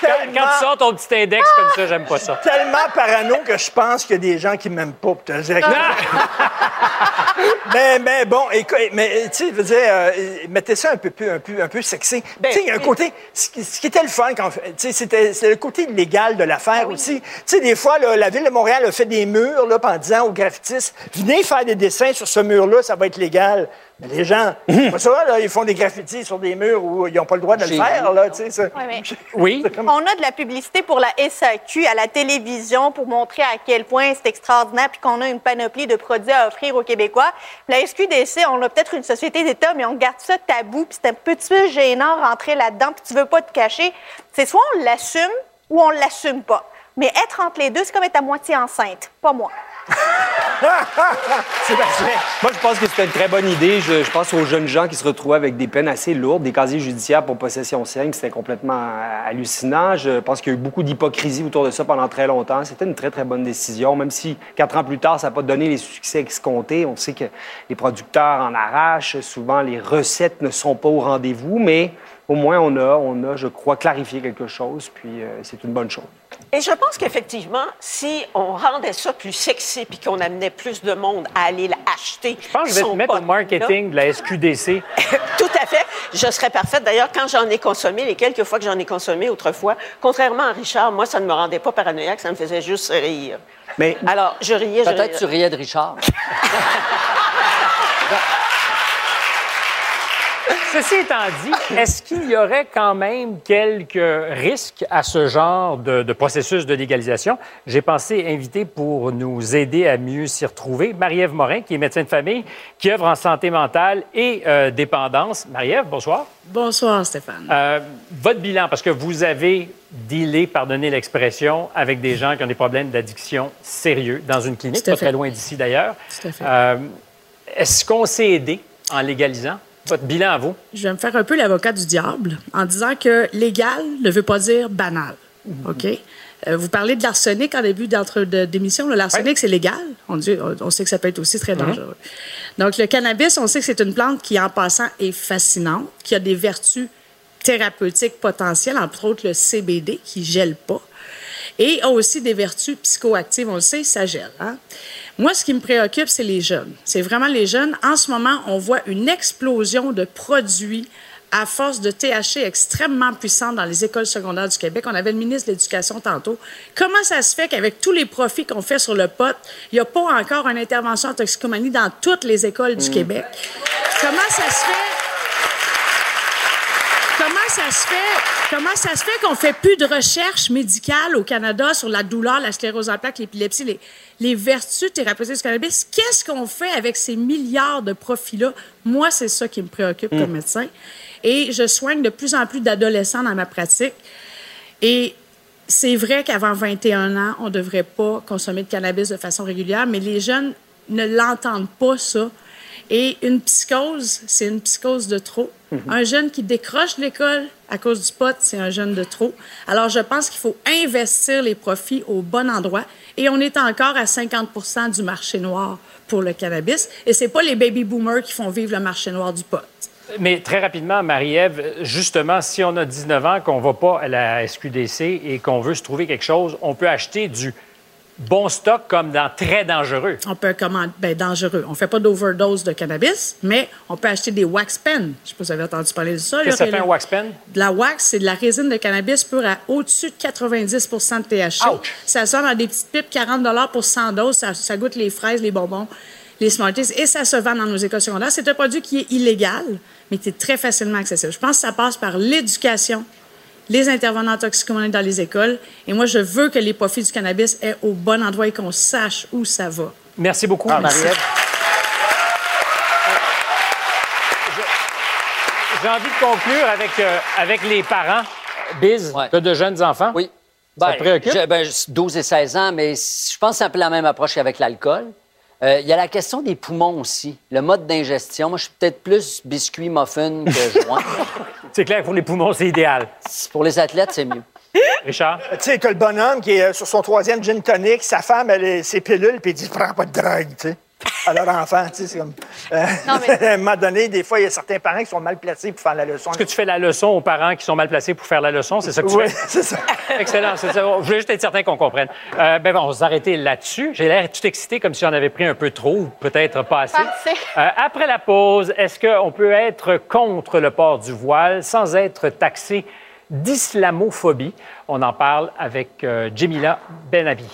Quand tu sors ton petit index comme ça, j'aime pas ça. tellement parano que je pense qu'il y a des gens qui m'aiment pas. pour te le dire. mais, mais bon, écoute, mais tu veux dire, euh, mettez ça un peu, plus- un peu, un peu sexy. tu sais, il y a un côté, ce qui, ce qui était le fun quand, c'était c'était le côté légal de l'affaire aussi. Tu sais, des fois, là, la ville de Montréal a fait des murs, là, en disant aux graffitistes, venez faire des dessins sur ce mur-là, ça va être légal. Mais les gens, pas ça, là, ils font des graffitis sur des murs où ils n'ont pas le droit de le faire, là, ça. Mais Oui? On a de la publicité pour la SAQ à la télévision pour montrer à quel point c'est extraordinaire puis qu'on a une panoplie de produits à offrir aux Québécois. La SQDC, on a peut-être une société d'État, mais on garde ça tabou puis c'est un petit peu gênant rentrer là-dedans puis tu veux pas te cacher. C'est soit on l'assume ou on l'assume pas. Mais être entre les deux, c'est comme être à moitié enceinte. Pas moi. Sébastien. Moi, je pense que c'était une très bonne idée. Je, pense aux jeunes gens qui se retrouvaient avec des peines assez lourdes, des casiers judiciaires pour possession simple. C'était complètement hallucinant. Je pense qu'il y a eu beaucoup d'hypocrisie autour de ça pendant très longtemps. C'était une très, très bonne décision, même si quatre ans plus tard, ça n'a pas donné les succès escomptés. On sait que les producteurs en arrachent. Souvent, les recettes ne sont pas au rendez-vous, mais au moins, on a, on a, je crois, clarifié quelque chose, puis euh, c'est une bonne chose. Et je pense qu'effectivement, si on rendait ça plus sexy puis qu'on amenait plus de monde à aller l'acheter. Je pense que je vais te mettre au marketing de la SQDC. Tout à fait. Je serais parfaite. D'ailleurs, quand j'en ai consommé, les quelques fois que j'en ai consommé autrefois, contrairement à Richard, moi, ça ne me rendait pas paranoïaque, ça me faisait juste rire. Mais Alors, je riais, je riais. Peut-être tu riais de Richard. Ceci étant dit, est-ce qu'il y aurait quand même quelques risques à ce genre de, de processus de légalisation? J'ai pensé inviter pour nous aider à mieux s'y retrouver Marie-Ève Morin, qui est médecin de famille, qui œuvre en santé mentale et euh, dépendance. Marie-Ève, bonsoir. Bonsoir, Stéphane. Euh, votre bilan, parce que vous avez dealé, pardonnez l'expression, avec des gens qui ont des problèmes d'addiction sérieux dans une clinique, pas très loin d'ici d'ailleurs. Tout à fait. Euh, Est-ce qu'on s'est aidé en légalisant? Votre bilan à vous? Je vais me faire un peu l'avocat du diable en disant que légal ne veut pas dire banal. OK? Euh, vous parlez de l'arsenic en début d'émission. L'arsenic, c'est légal? On, dit- on- on sait que ça peut être aussi très Mhm. dangereux. Donc, le cannabis, on sait que c'est une plante qui, en passant, est fascinante, qui a des vertus thérapeutiques potentielles, entre autres le CBD, qui gèle pas, et a aussi des vertus psychoactives. On le sait, ça gèle. hein? Moi, ce qui me préoccupe, c'est les jeunes. C'est vraiment les jeunes. En ce moment, on voit une explosion de produits à force de THC extrêmement puissante dans les écoles secondaires du Québec. On avait le ministre de l'Éducation tantôt. Comment ça se fait qu'avec tous les profits qu'on fait sur le pot, il n'y a pas encore une intervention en toxicomanie dans toutes les écoles du Québec? Comment ça se fait? Comment ça se fait? Comment ça se fait qu'on fait plus de recherche médicale au Canada sur la douleur, la sclérose en plaques, l'épilepsie, les, les vertus thérapeutiques du cannabis? Qu'est-ce qu'on fait avec ces milliards de profits-là? Moi, c'est ça qui me préoccupe Mm. comme médecin. Et je soigne de plus en plus d'adolescents dans ma pratique. Et c'est vrai qu'avant 21 ans, on ne devrait pas consommer de cannabis de façon régulière, mais les jeunes ne l'entendent pas, ça. Et une psychose, c'est une psychose de trop. Un jeune qui décroche de l'école à cause du pot, c'est un jeune de trop. Alors, je pense qu'il faut investir les profits au bon endroit. Et on est encore à 50% du marché noir pour le cannabis. Et c'est pas les baby boomers qui font vivre le marché noir du pot. Mais très rapidement, Marie-Ève, justement, si on a 19 ans, qu'on ne va pas à la SQDC et qu'on veut se trouver quelque chose, on peut acheter du bon stock comme dans très dangereux. On peut commander, ben, dangereux. On fait pas d'overdose de cannabis, mais on peut acheter des wax pens. Je sais pas si vous avez entendu parler de ça. Qu'est-ce que ça là, fait un wax pen? De la wax, c'est de la résine de cannabis pure à au-dessus de 90% de THC. Ça sort dans des petites pipes, 40 pour 100 doses. Ça, ça goûte les fraises, les bonbons, les Smarties. Et ça se vend dans nos écoles secondaires. C'est un produit qui est illégal, mais qui est très facilement accessible. Je pense que ça passe par l'éducation, les intervenants en toxicomanie dans les écoles. Et moi, je veux que les profits du cannabis aient au bon endroit et qu'on sache où ça va. Merci beaucoup, Ah, merci. J'ai envie de conclure avec, euh, avec les parents. Biz, tu as de jeunes enfants? Oui. Ça te préoccupe? je- ben, 12 et 16 ans, mais je pense que c'est un peu la même approche qu'avec l'alcool. Euh, Il y a la question des poumons aussi, le mode d'ingestion. Moi, je suis peut-être plus biscuit, muffin que joint. c'est clair que pour les poumons, c'est idéal. Pour les athlètes, c'est mieux. Richard? Tu sais, t'as le bonhomme qui est sur son troisième gin tonic, sa femme, elle est ses pilules, puis il dit Prends pas de drogue, tu sais. À leur enfant, tu sais, c'est comme. euh, à un moment donné, des fois, il y a certains parents qui sont mal placés pour faire la leçon. Est-ce que tu fais la leçon aux parents qui sont mal placés pour faire la leçon? C'est ça que tu Oui, fais? c'est ça. Excellent. c'est ça. Je voulais juste être certain qu'on comprenne. Euh, ben bon, on va s'arrêter là-dessus. J'ai l'air tout excité comme si j'en avais pris un peu trop ou peut-être pas assez. Euh, après la pause, est-ce qu'on peut être contre le port du voile sans être taxé d'islamophobie? On en parle avec euh, Jemila Benabi.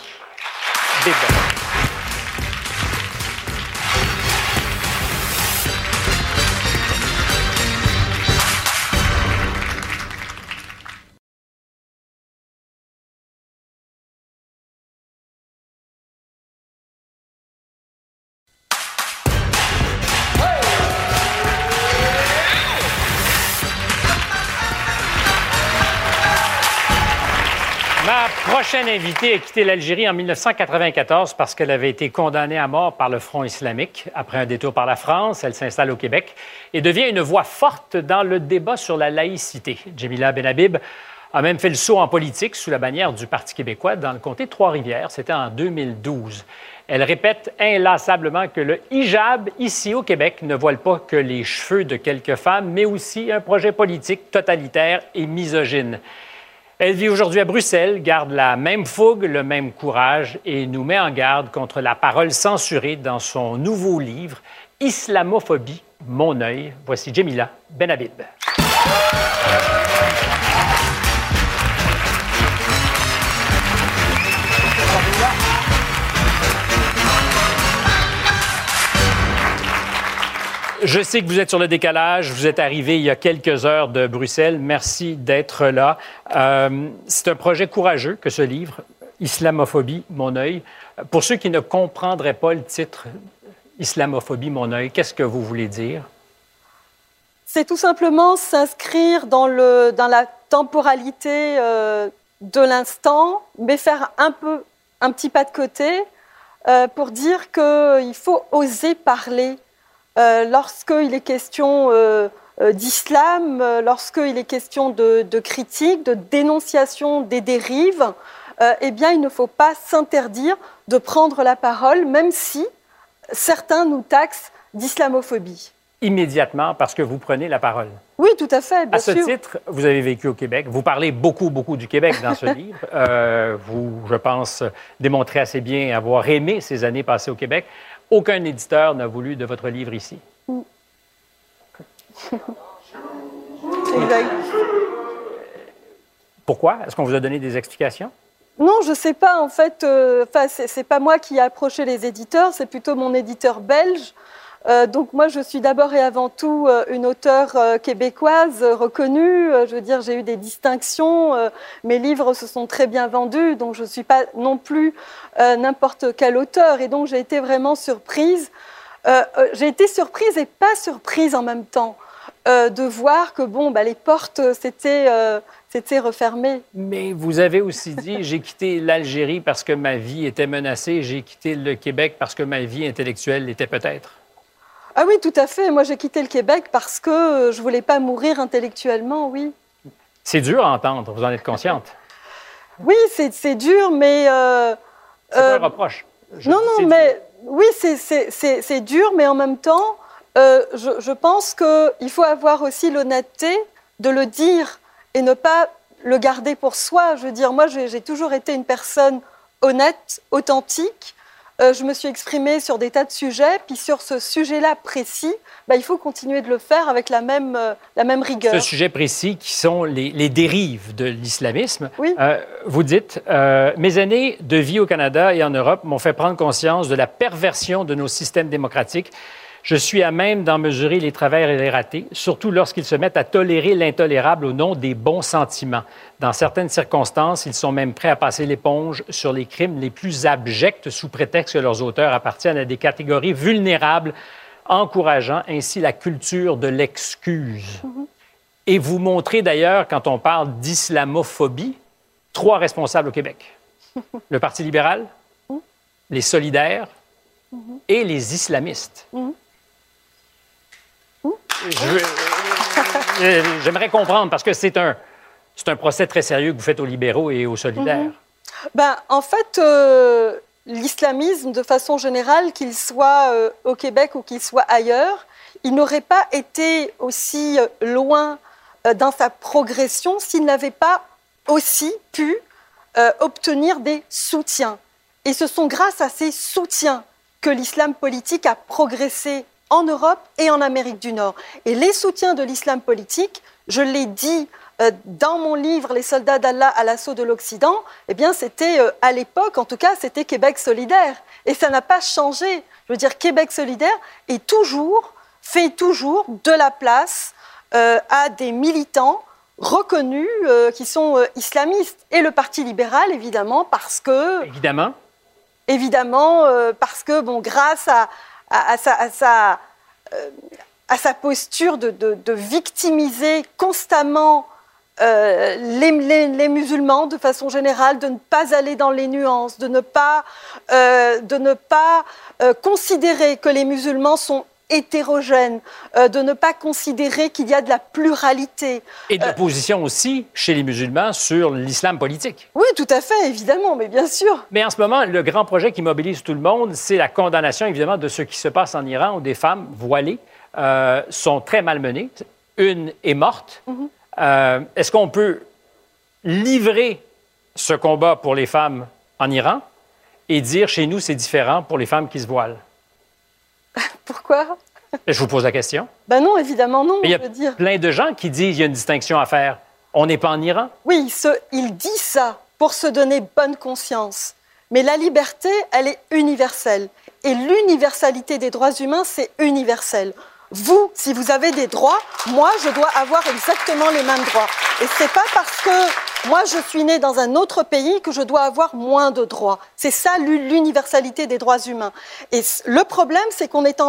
Big prochaine invitée a quitté l'Algérie en 1994 parce qu'elle avait été condamnée à mort par le Front islamique. Après un détour par la France, elle s'installe au Québec et devient une voix forte dans le débat sur la laïcité. Jemila Benhabib a même fait le saut en politique sous la bannière du Parti québécois dans le comté de Trois-Rivières. C'était en 2012. Elle répète inlassablement que le hijab ici au Québec ne voile pas que les cheveux de quelques femmes, mais aussi un projet politique totalitaire et misogyne. Elle vit aujourd'hui à Bruxelles, garde la même fougue, le même courage et nous met en garde contre la parole censurée dans son nouveau livre Islamophobie, mon œil. Voici Jemila Benhabib. Je sais que vous êtes sur le décalage. Vous êtes arrivé il y a quelques heures de Bruxelles. Merci d'être là. Euh, c'est un projet courageux que ce livre, Islamophobie, mon œil. Pour ceux qui ne comprendraient pas le titre Islamophobie, mon œil, qu'est-ce que vous voulez dire? C'est tout simplement s'inscrire dans, la temporalité euh, de l'instant, mais faire un, petit pas de côté euh, pour dire qu'il faut oser parler lorsqu'il est question euh, euh, d'islam, euh, lorsqu'il est question de, de critique, de dénonciation des dérives. euh, eh bien, il ne faut pas s'interdire de prendre la parole, même si certains nous taxent d'islamophobie. Immédiatement, parce que vous prenez la parole. Oui, tout à fait, bien À ce sûr. titre, vous avez vécu au Québec. Vous parlez beaucoup, beaucoup du Québec dans ce livre. Euh, vous, je pense, démontrez assez bien avoir aimé ces années passées au Québec. Aucun éditeur n'a voulu de votre livre ici. Exact. Pourquoi? Est-ce qu'on vous a donné des explications? Non, je sais pas. En fait, euh, c'est c'est pas moi qui ai approché les éditeurs, c'est plutôt mon éditeur belge. Euh, donc moi, je suis d'abord et avant tout euh, une auteure euh, québécoise reconnue. Je veux dire, j'ai eu des distinctions. mes livres se sont très bien vendus, donc je suis pas non plus n'importe quel auteur. Et donc j'ai été vraiment surprise. Euh, j'ai été surprise et pas surprise en même temps euh, de voir que bon, bah, les portes s'étaient euh, s'étaient refermées. Mais vous avez aussi dit, j'ai quitté l'Algérie parce que ma vie était menacée, j'ai quitté le Québec parce que ma vie intellectuelle l'était peut-être. Ah oui, tout à fait. Moi, j'ai quitté le Québec parce que euh, je voulais pas mourir intellectuellement, oui. C'est dur à entendre, vous en êtes consciente? Oui, c'est dur, mais... euh, C'est pas euh, un reproche. Je non, non, mais oui, c'est- dur, mais en même temps, euh, je, je pense qu'il faut avoir aussi l'honnêteté de le dire et ne pas le garder pour soi. Je veux dire, moi, j'ai toujours été une personne honnête, authentique. Euh, je me suis exprimée sur des tas de sujets, puis sur ce sujet-là précis, bah, il faut continuer de le faire avec la même, euh, la même rigueur. Ce sujet précis qui sont les, les dérives de l'islamisme. Oui. Euh, vous dites, mes années de vie au Canada et en Europe m'ont fait prendre conscience de la perversion de nos systèmes démocratiques. Je suis à même d'en mesurer les travers et les ratés, surtout lorsqu'ils se mettent à tolérer l'intolérable au nom des bons sentiments. Dans certaines circonstances, ils sont même prêts à passer l'éponge sur les crimes les plus abjects sous prétexte que leurs auteurs appartiennent à des catégories vulnérables, encourageant ainsi la culture de l'excuse. Et vous montrez d'ailleurs, quand on parle d'islamophobie, trois responsables au Québec. Le Parti libéral, les solidaires et les islamistes. Euh, J'aimerais comprendre, parce que c'est un, un procès très sérieux que vous faites aux libéraux et aux solidaires. Ben, en fait, euh, l'islamisme, de façon générale, qu'il soit euh, au Québec ou qu'il soit ailleurs, il n'aurait pas été aussi loin dans sa progression s'il n'avait pas aussi pu obtenir des soutiens. Et ce sont grâce à ces soutiens que l'islam politique a progressé en Europe et en Amérique du Nord. Et les soutiens de l'islam politique, je l'ai dit euh, dans mon livre Les soldats d'Allah à l'assaut de l'Occident, eh bien c'était euh, à l'époque, en tout cas, c'était Québec solidaire. Et ça n'a pas changé. Je veux dire, Québec solidaire est toujours, fait toujours de la place euh, à des militants reconnus euh, qui sont euh, islamistes. Et le Parti libéral, évidemment, parce que Évidemment. évidemment, parce que, bon, grâce à, euh, à sa posture de, victimiser constamment euh, les, musulmans de façon générale, de ne pas aller dans les nuances, de ne pas, de ne pas euh, considérer que les musulmans sont hétérogènes, euh, de ne pas considérer qu'il y a de la pluralité. Et de l'opposition aussi chez les musulmans sur l'islam politique. Oui, tout à fait, évidemment, mais bien sûr. Mais en ce moment, le grand projet qui mobilise tout le monde, c'est la condamnation, évidemment, de ce qui se passe en Iran, où des femmes voilées euh, sont très malmenées. Une est morte. Euh, Est-ce qu'on peut livrer ce combat pour les femmes en Iran et dire chez nous, c'est différent pour les femmes qui se voilent? Pourquoi? Je vous pose la question. Ben non, évidemment non, Mais il y a dire. plein de gens qui disent qu'il y a une distinction à faire. On n'est pas en Iran? Oui, ce- il dit ça pour se donner bonne conscience. Mais la liberté, elle est universelle. Et l'universalité des droits humains, c'est universel. Vous, si vous avez des droits, moi, je dois avoir exactement les mêmes droits. Et c'est pas parce que moi, je suis né dans un autre pays que je dois avoir moins de droits. C'est ça l'u- l'universalité des droits humains. Et le problème, c'est qu'on est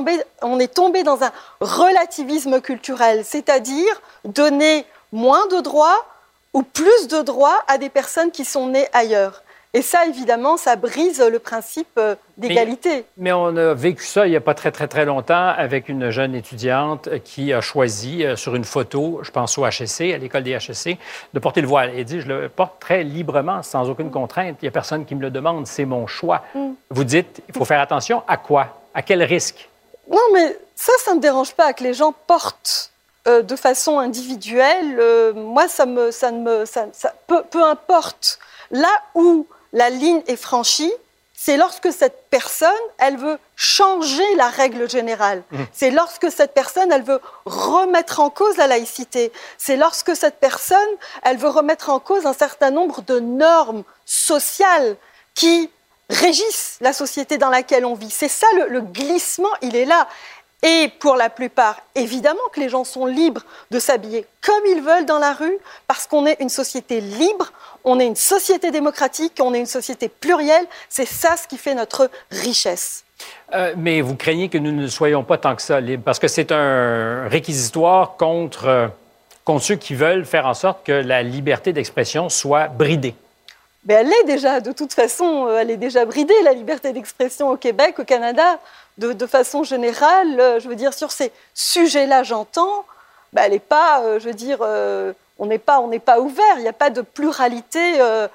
est tombé dans un relativisme culturel, c'est-à-dire donner moins de droits ou plus de droits à des personnes qui sont nées ailleurs. Et ça, évidemment, ça brise le principe euh, d'égalité. Mais on a vécu ça il n'y a pas très, très, très longtemps avec une jeune étudiante qui a choisi euh, sur une photo, je pense au HSC, à l'école des HSC, de porter le voile. Elle dit, je le porte très librement, sans aucune contrainte. Il n'y a personne qui me le demande, c'est mon choix. Mm. Vous dites, il faut faire attention à quoi? À quel risque? Non, mais ça, ça ne me dérange pas que les gens portent euh, de façon individuelle. Euh, moi, ça me, ça ne me, ça, ça- peu, peu importe. Là où la ligne est franchie, c'est lorsque cette personne, elle veut changer la règle générale. Mhm. C'est lorsque cette personne, elle veut remettre en cause la laïcité. C'est lorsque cette personne, elle veut remettre en cause un certain nombre de normes sociales qui régissent la société dans laquelle on vit. C'est ça le, le glissement, il est là. Et pour la plupart, évidemment que les gens sont libres de s'habiller comme ils veulent dans la rue, parce qu'on est une société libre, on est une société démocratique, on est une société plurielle. C'est ça ce qui fait notre richesse. Euh, mais vous craignez que nous ne soyons pas tant que ça libres, parce que c'est un réquisitoire contre, euh, contre ceux qui veulent faire en sorte que la liberté d'expression soit bridée. Mais elle est déjà, de toute façon, euh, elle est déjà bridée, la liberté d'expression au Québec, au Canada, de, de façon générale. euh, Je veux dire, sur ces sujets-là, j'entends, bah, elle n'est pas, euh, je veux dire, on n'est pas, on pas ouvert, il n'y a pas de pluralité euh,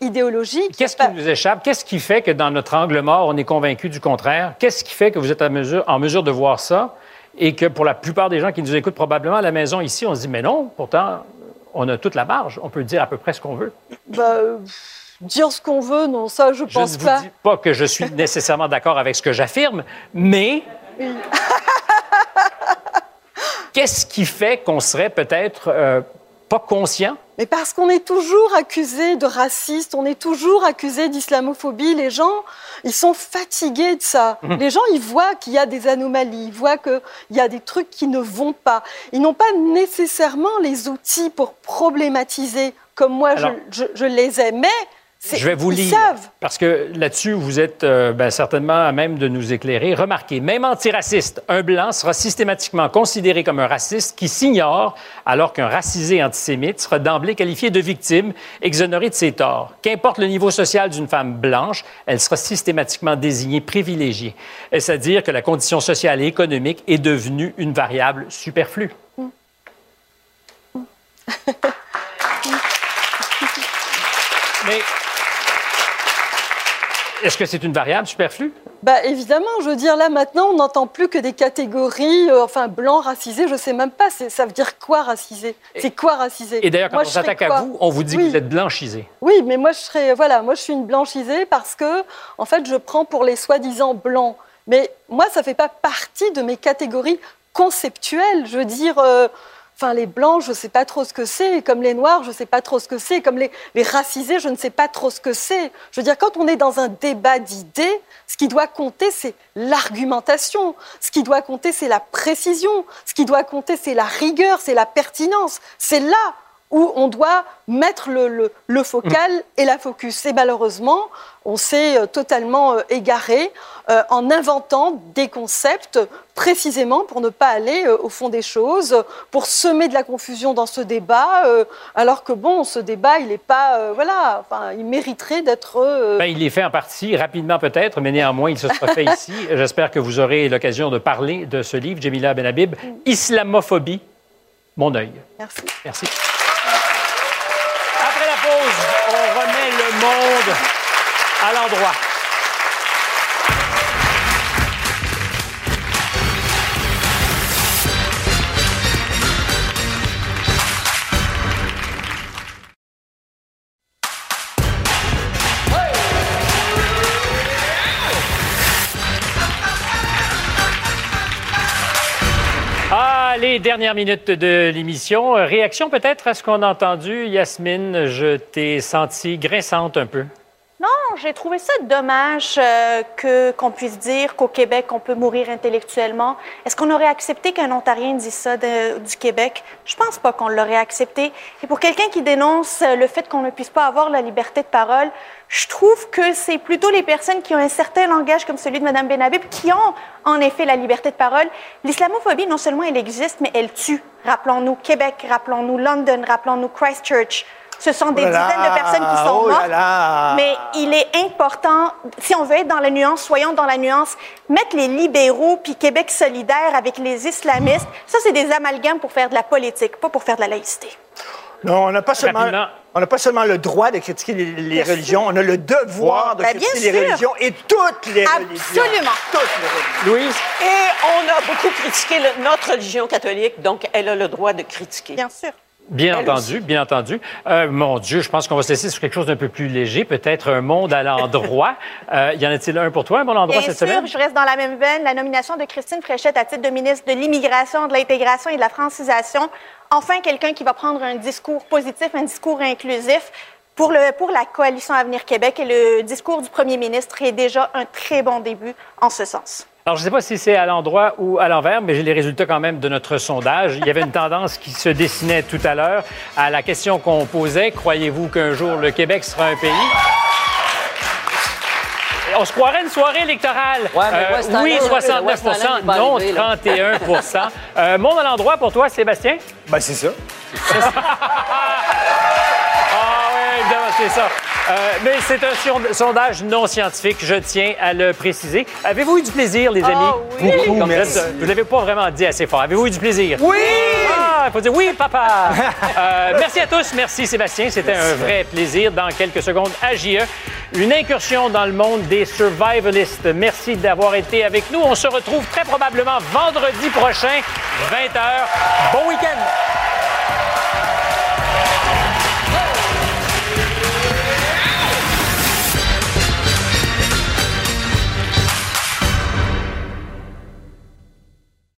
idéologique. Qu'est-ce qui nous échappe? Qu'est-ce qui fait que dans notre angle mort, on est convaincu du contraire? Qu'est-ce qui fait que vous êtes à mesure- en mesure de voir ça et que pour la plupart des gens qui nous écoutent probablement à la maison ici, on se dit, mais non, pourtant, on a toute la marge, on peut dire à peu près ce qu'on veut. Bah, euh, dire ce qu'on veut, non, ça, je Je pense ne vous pas. dis pas que je suis nécessairement d'accord avec ce que j'affirme, mais Oui. qu'est-ce qui fait qu'on serait peut-être euh, pas conscient? Mais parce qu'on est toujours accusé de raciste, on est toujours accusé d'islamophobie. Les gens, ils sont fatigués de ça. Mhm. Les gens, ils voient qu'il y a des anomalies, ils voient qu'il y a des trucs qui ne vont pas. Ils n'ont pas nécessairement les outils pour problématiser comme moi je- Alors- je, je les ai, mais Je vais vous ils lire, savent. parce que là-dessus, vous êtes euh, ben, certainement à même de nous éclairer. Remarquez, même antiraciste, un blanc sera systématiquement considéré comme un raciste qui s'ignore, alors qu'un racisé antisémite sera d'emblée qualifié de victime, exonéré de ses torts. Qu'importe le niveau social d'une femme blanche, elle sera systématiquement désignée privilégiée. Est-ce à dire que la condition sociale et économique est devenue une variable superflue? Mais est-ce que c'est une variable superflue? Bah évidemment, je veux dire, là maintenant, on n'entend plus que des catégories, euh, enfin, blancs, racisés, je sais même pas, c'est- ça veut dire quoi racisé? C'est quoi racisé? Et d'ailleurs, quand Moi, on s'attaque à vous, on vous dit Oui. que vous êtes blanchisé. Oui, mais moi je serais voilà, moi je suis une blanchisée parce que en fait je prends pour les soi-disant blancs. Mais moi ça fait pas partie de mes catégories conceptuelles. Je veux dire, euh, enfin les blancs je sais pas trop ce que c'est, comme les noirs je sais pas trop ce que c'est, comme les, les racisés je ne sais pas trop ce que c'est. Je veux dire quand on est dans un débat d'idées, ce qui doit compter c'est l'argumentation, ce qui doit compter c'est la précision, ce qui doit compter c'est la rigueur, c'est la pertinence. C'est là où on doit mettre le, le- le focal et la focus. Et malheureusement, on s'est euh, totalement euh, égaré euh, en inventant des concepts précisément pour ne pas aller euh, au fond des choses, pour semer de la confusion dans ce débat, euh, alors que bon, ce débat, il n'est pas, voilà, enfin, il mériterait d'être. Ben, il est fait en partie, rapidement peut-être, mais néanmoins, il se sera fait ici. J'espère que vous aurez l'occasion de parler de ce livre, Jamila Benhabib, Islamophobie, mon œil. Merci. Merci. Après la pause, on remet le monde à l'endroit. Les dernières minutes de l'émission. Euh, Réaction peut-être à ce qu'on a entendu. Yasmine, je t'ai senti grinçante un peu. Non, j'ai trouvé ça dommage euh, que qu'on puisse dire qu'au Québec, on peut mourir intellectuellement. Est-ce qu'on aurait accepté qu'un Ontarien dise ça du Québec? Je pense pas qu'on l'aurait accepté. Et pour quelqu'un qui dénonce euh, le fait qu'on ne puisse pas avoir la liberté de parole, je trouve que c'est plutôt les personnes qui ont un certain langage comme celui de Mme Benhabib qui ont en effet la liberté de parole. L'islamophobie, non seulement elle existe, mais elle tue. Rappelons-nous Québec, rappelons-nous London, rappelons-nous Christchurch. Ce sont des Oh là là, dizaines de personnes qui sont oh mortes. là. Mais il est important, si on veut être dans la nuance, soyons dans la nuance, mettre les libéraux puis Québec solidaire avec les islamistes, ça, c'est des amalgames pour faire de la politique, pas pour faire de la laïcité. Non, on n'a pas seulement. On n'a pas seulement le droit de critiquer les, religions, on a le devoir de Ben, bien critiquer les religions et toutes les religions. Absolument. Toutes les religions. Louise? Et on a beaucoup critiqué le- notre religion catholique, donc elle a le droit de critiquer. Bien sûr. Bien Elle entendu, bien entendu. Euh, mon Dieu, je pense qu'on va se laisser sur quelque chose d'un peu plus léger, peut-être un monde à l'endroit. Euh, y en a-t-il un pour toi, un bon endroit Bien cette sûr, semaine? je reste dans la même veine. La nomination de Christine Fréchette à titre de ministre de l'Immigration, de l'Intégration et de la Francisation. Enfin, quelqu'un qui va prendre un discours positif, un discours inclusif. Pour, le, pour la coalition Avenir Québec et le discours du premier ministre est déjà un très bon début en ce sens. Alors, je ne sais pas si c'est à l'endroit ou à l'envers, mais j'ai les résultats quand même de notre sondage. Il y avait une tendance qui se dessinait tout à l'heure à la question qu'on posait. Croyez-vous qu'un jour le Québec sera un pays? On se croirait une soirée électorale. Ouais, mais Euh, oui, le 69 West Island, il va non, arriver, là. 31% euh, Monde à l'endroit pour toi, Sébastien? Ben, c'est ça. Ah évidemment, c'est ça. Euh, mais c'est un sondage non scientifique, je tiens à le préciser. Avez-vous eu du plaisir, les amis? Ah oui. Beaucoup, Comme vous merci. êtes- Vous ne l'avez pas vraiment dit assez fort. Avez-vous eu du plaisir? Oui! Ah, il faut dire oui, papa! Euh, merci à tous. Merci, Sébastien. C'était un vrai plaisir. Dans quelques secondes, à JE, une incursion dans le monde des survivalistes. Merci d'avoir été avec nous. On se retrouve très probablement vendredi prochain, 20h. Bon week-end!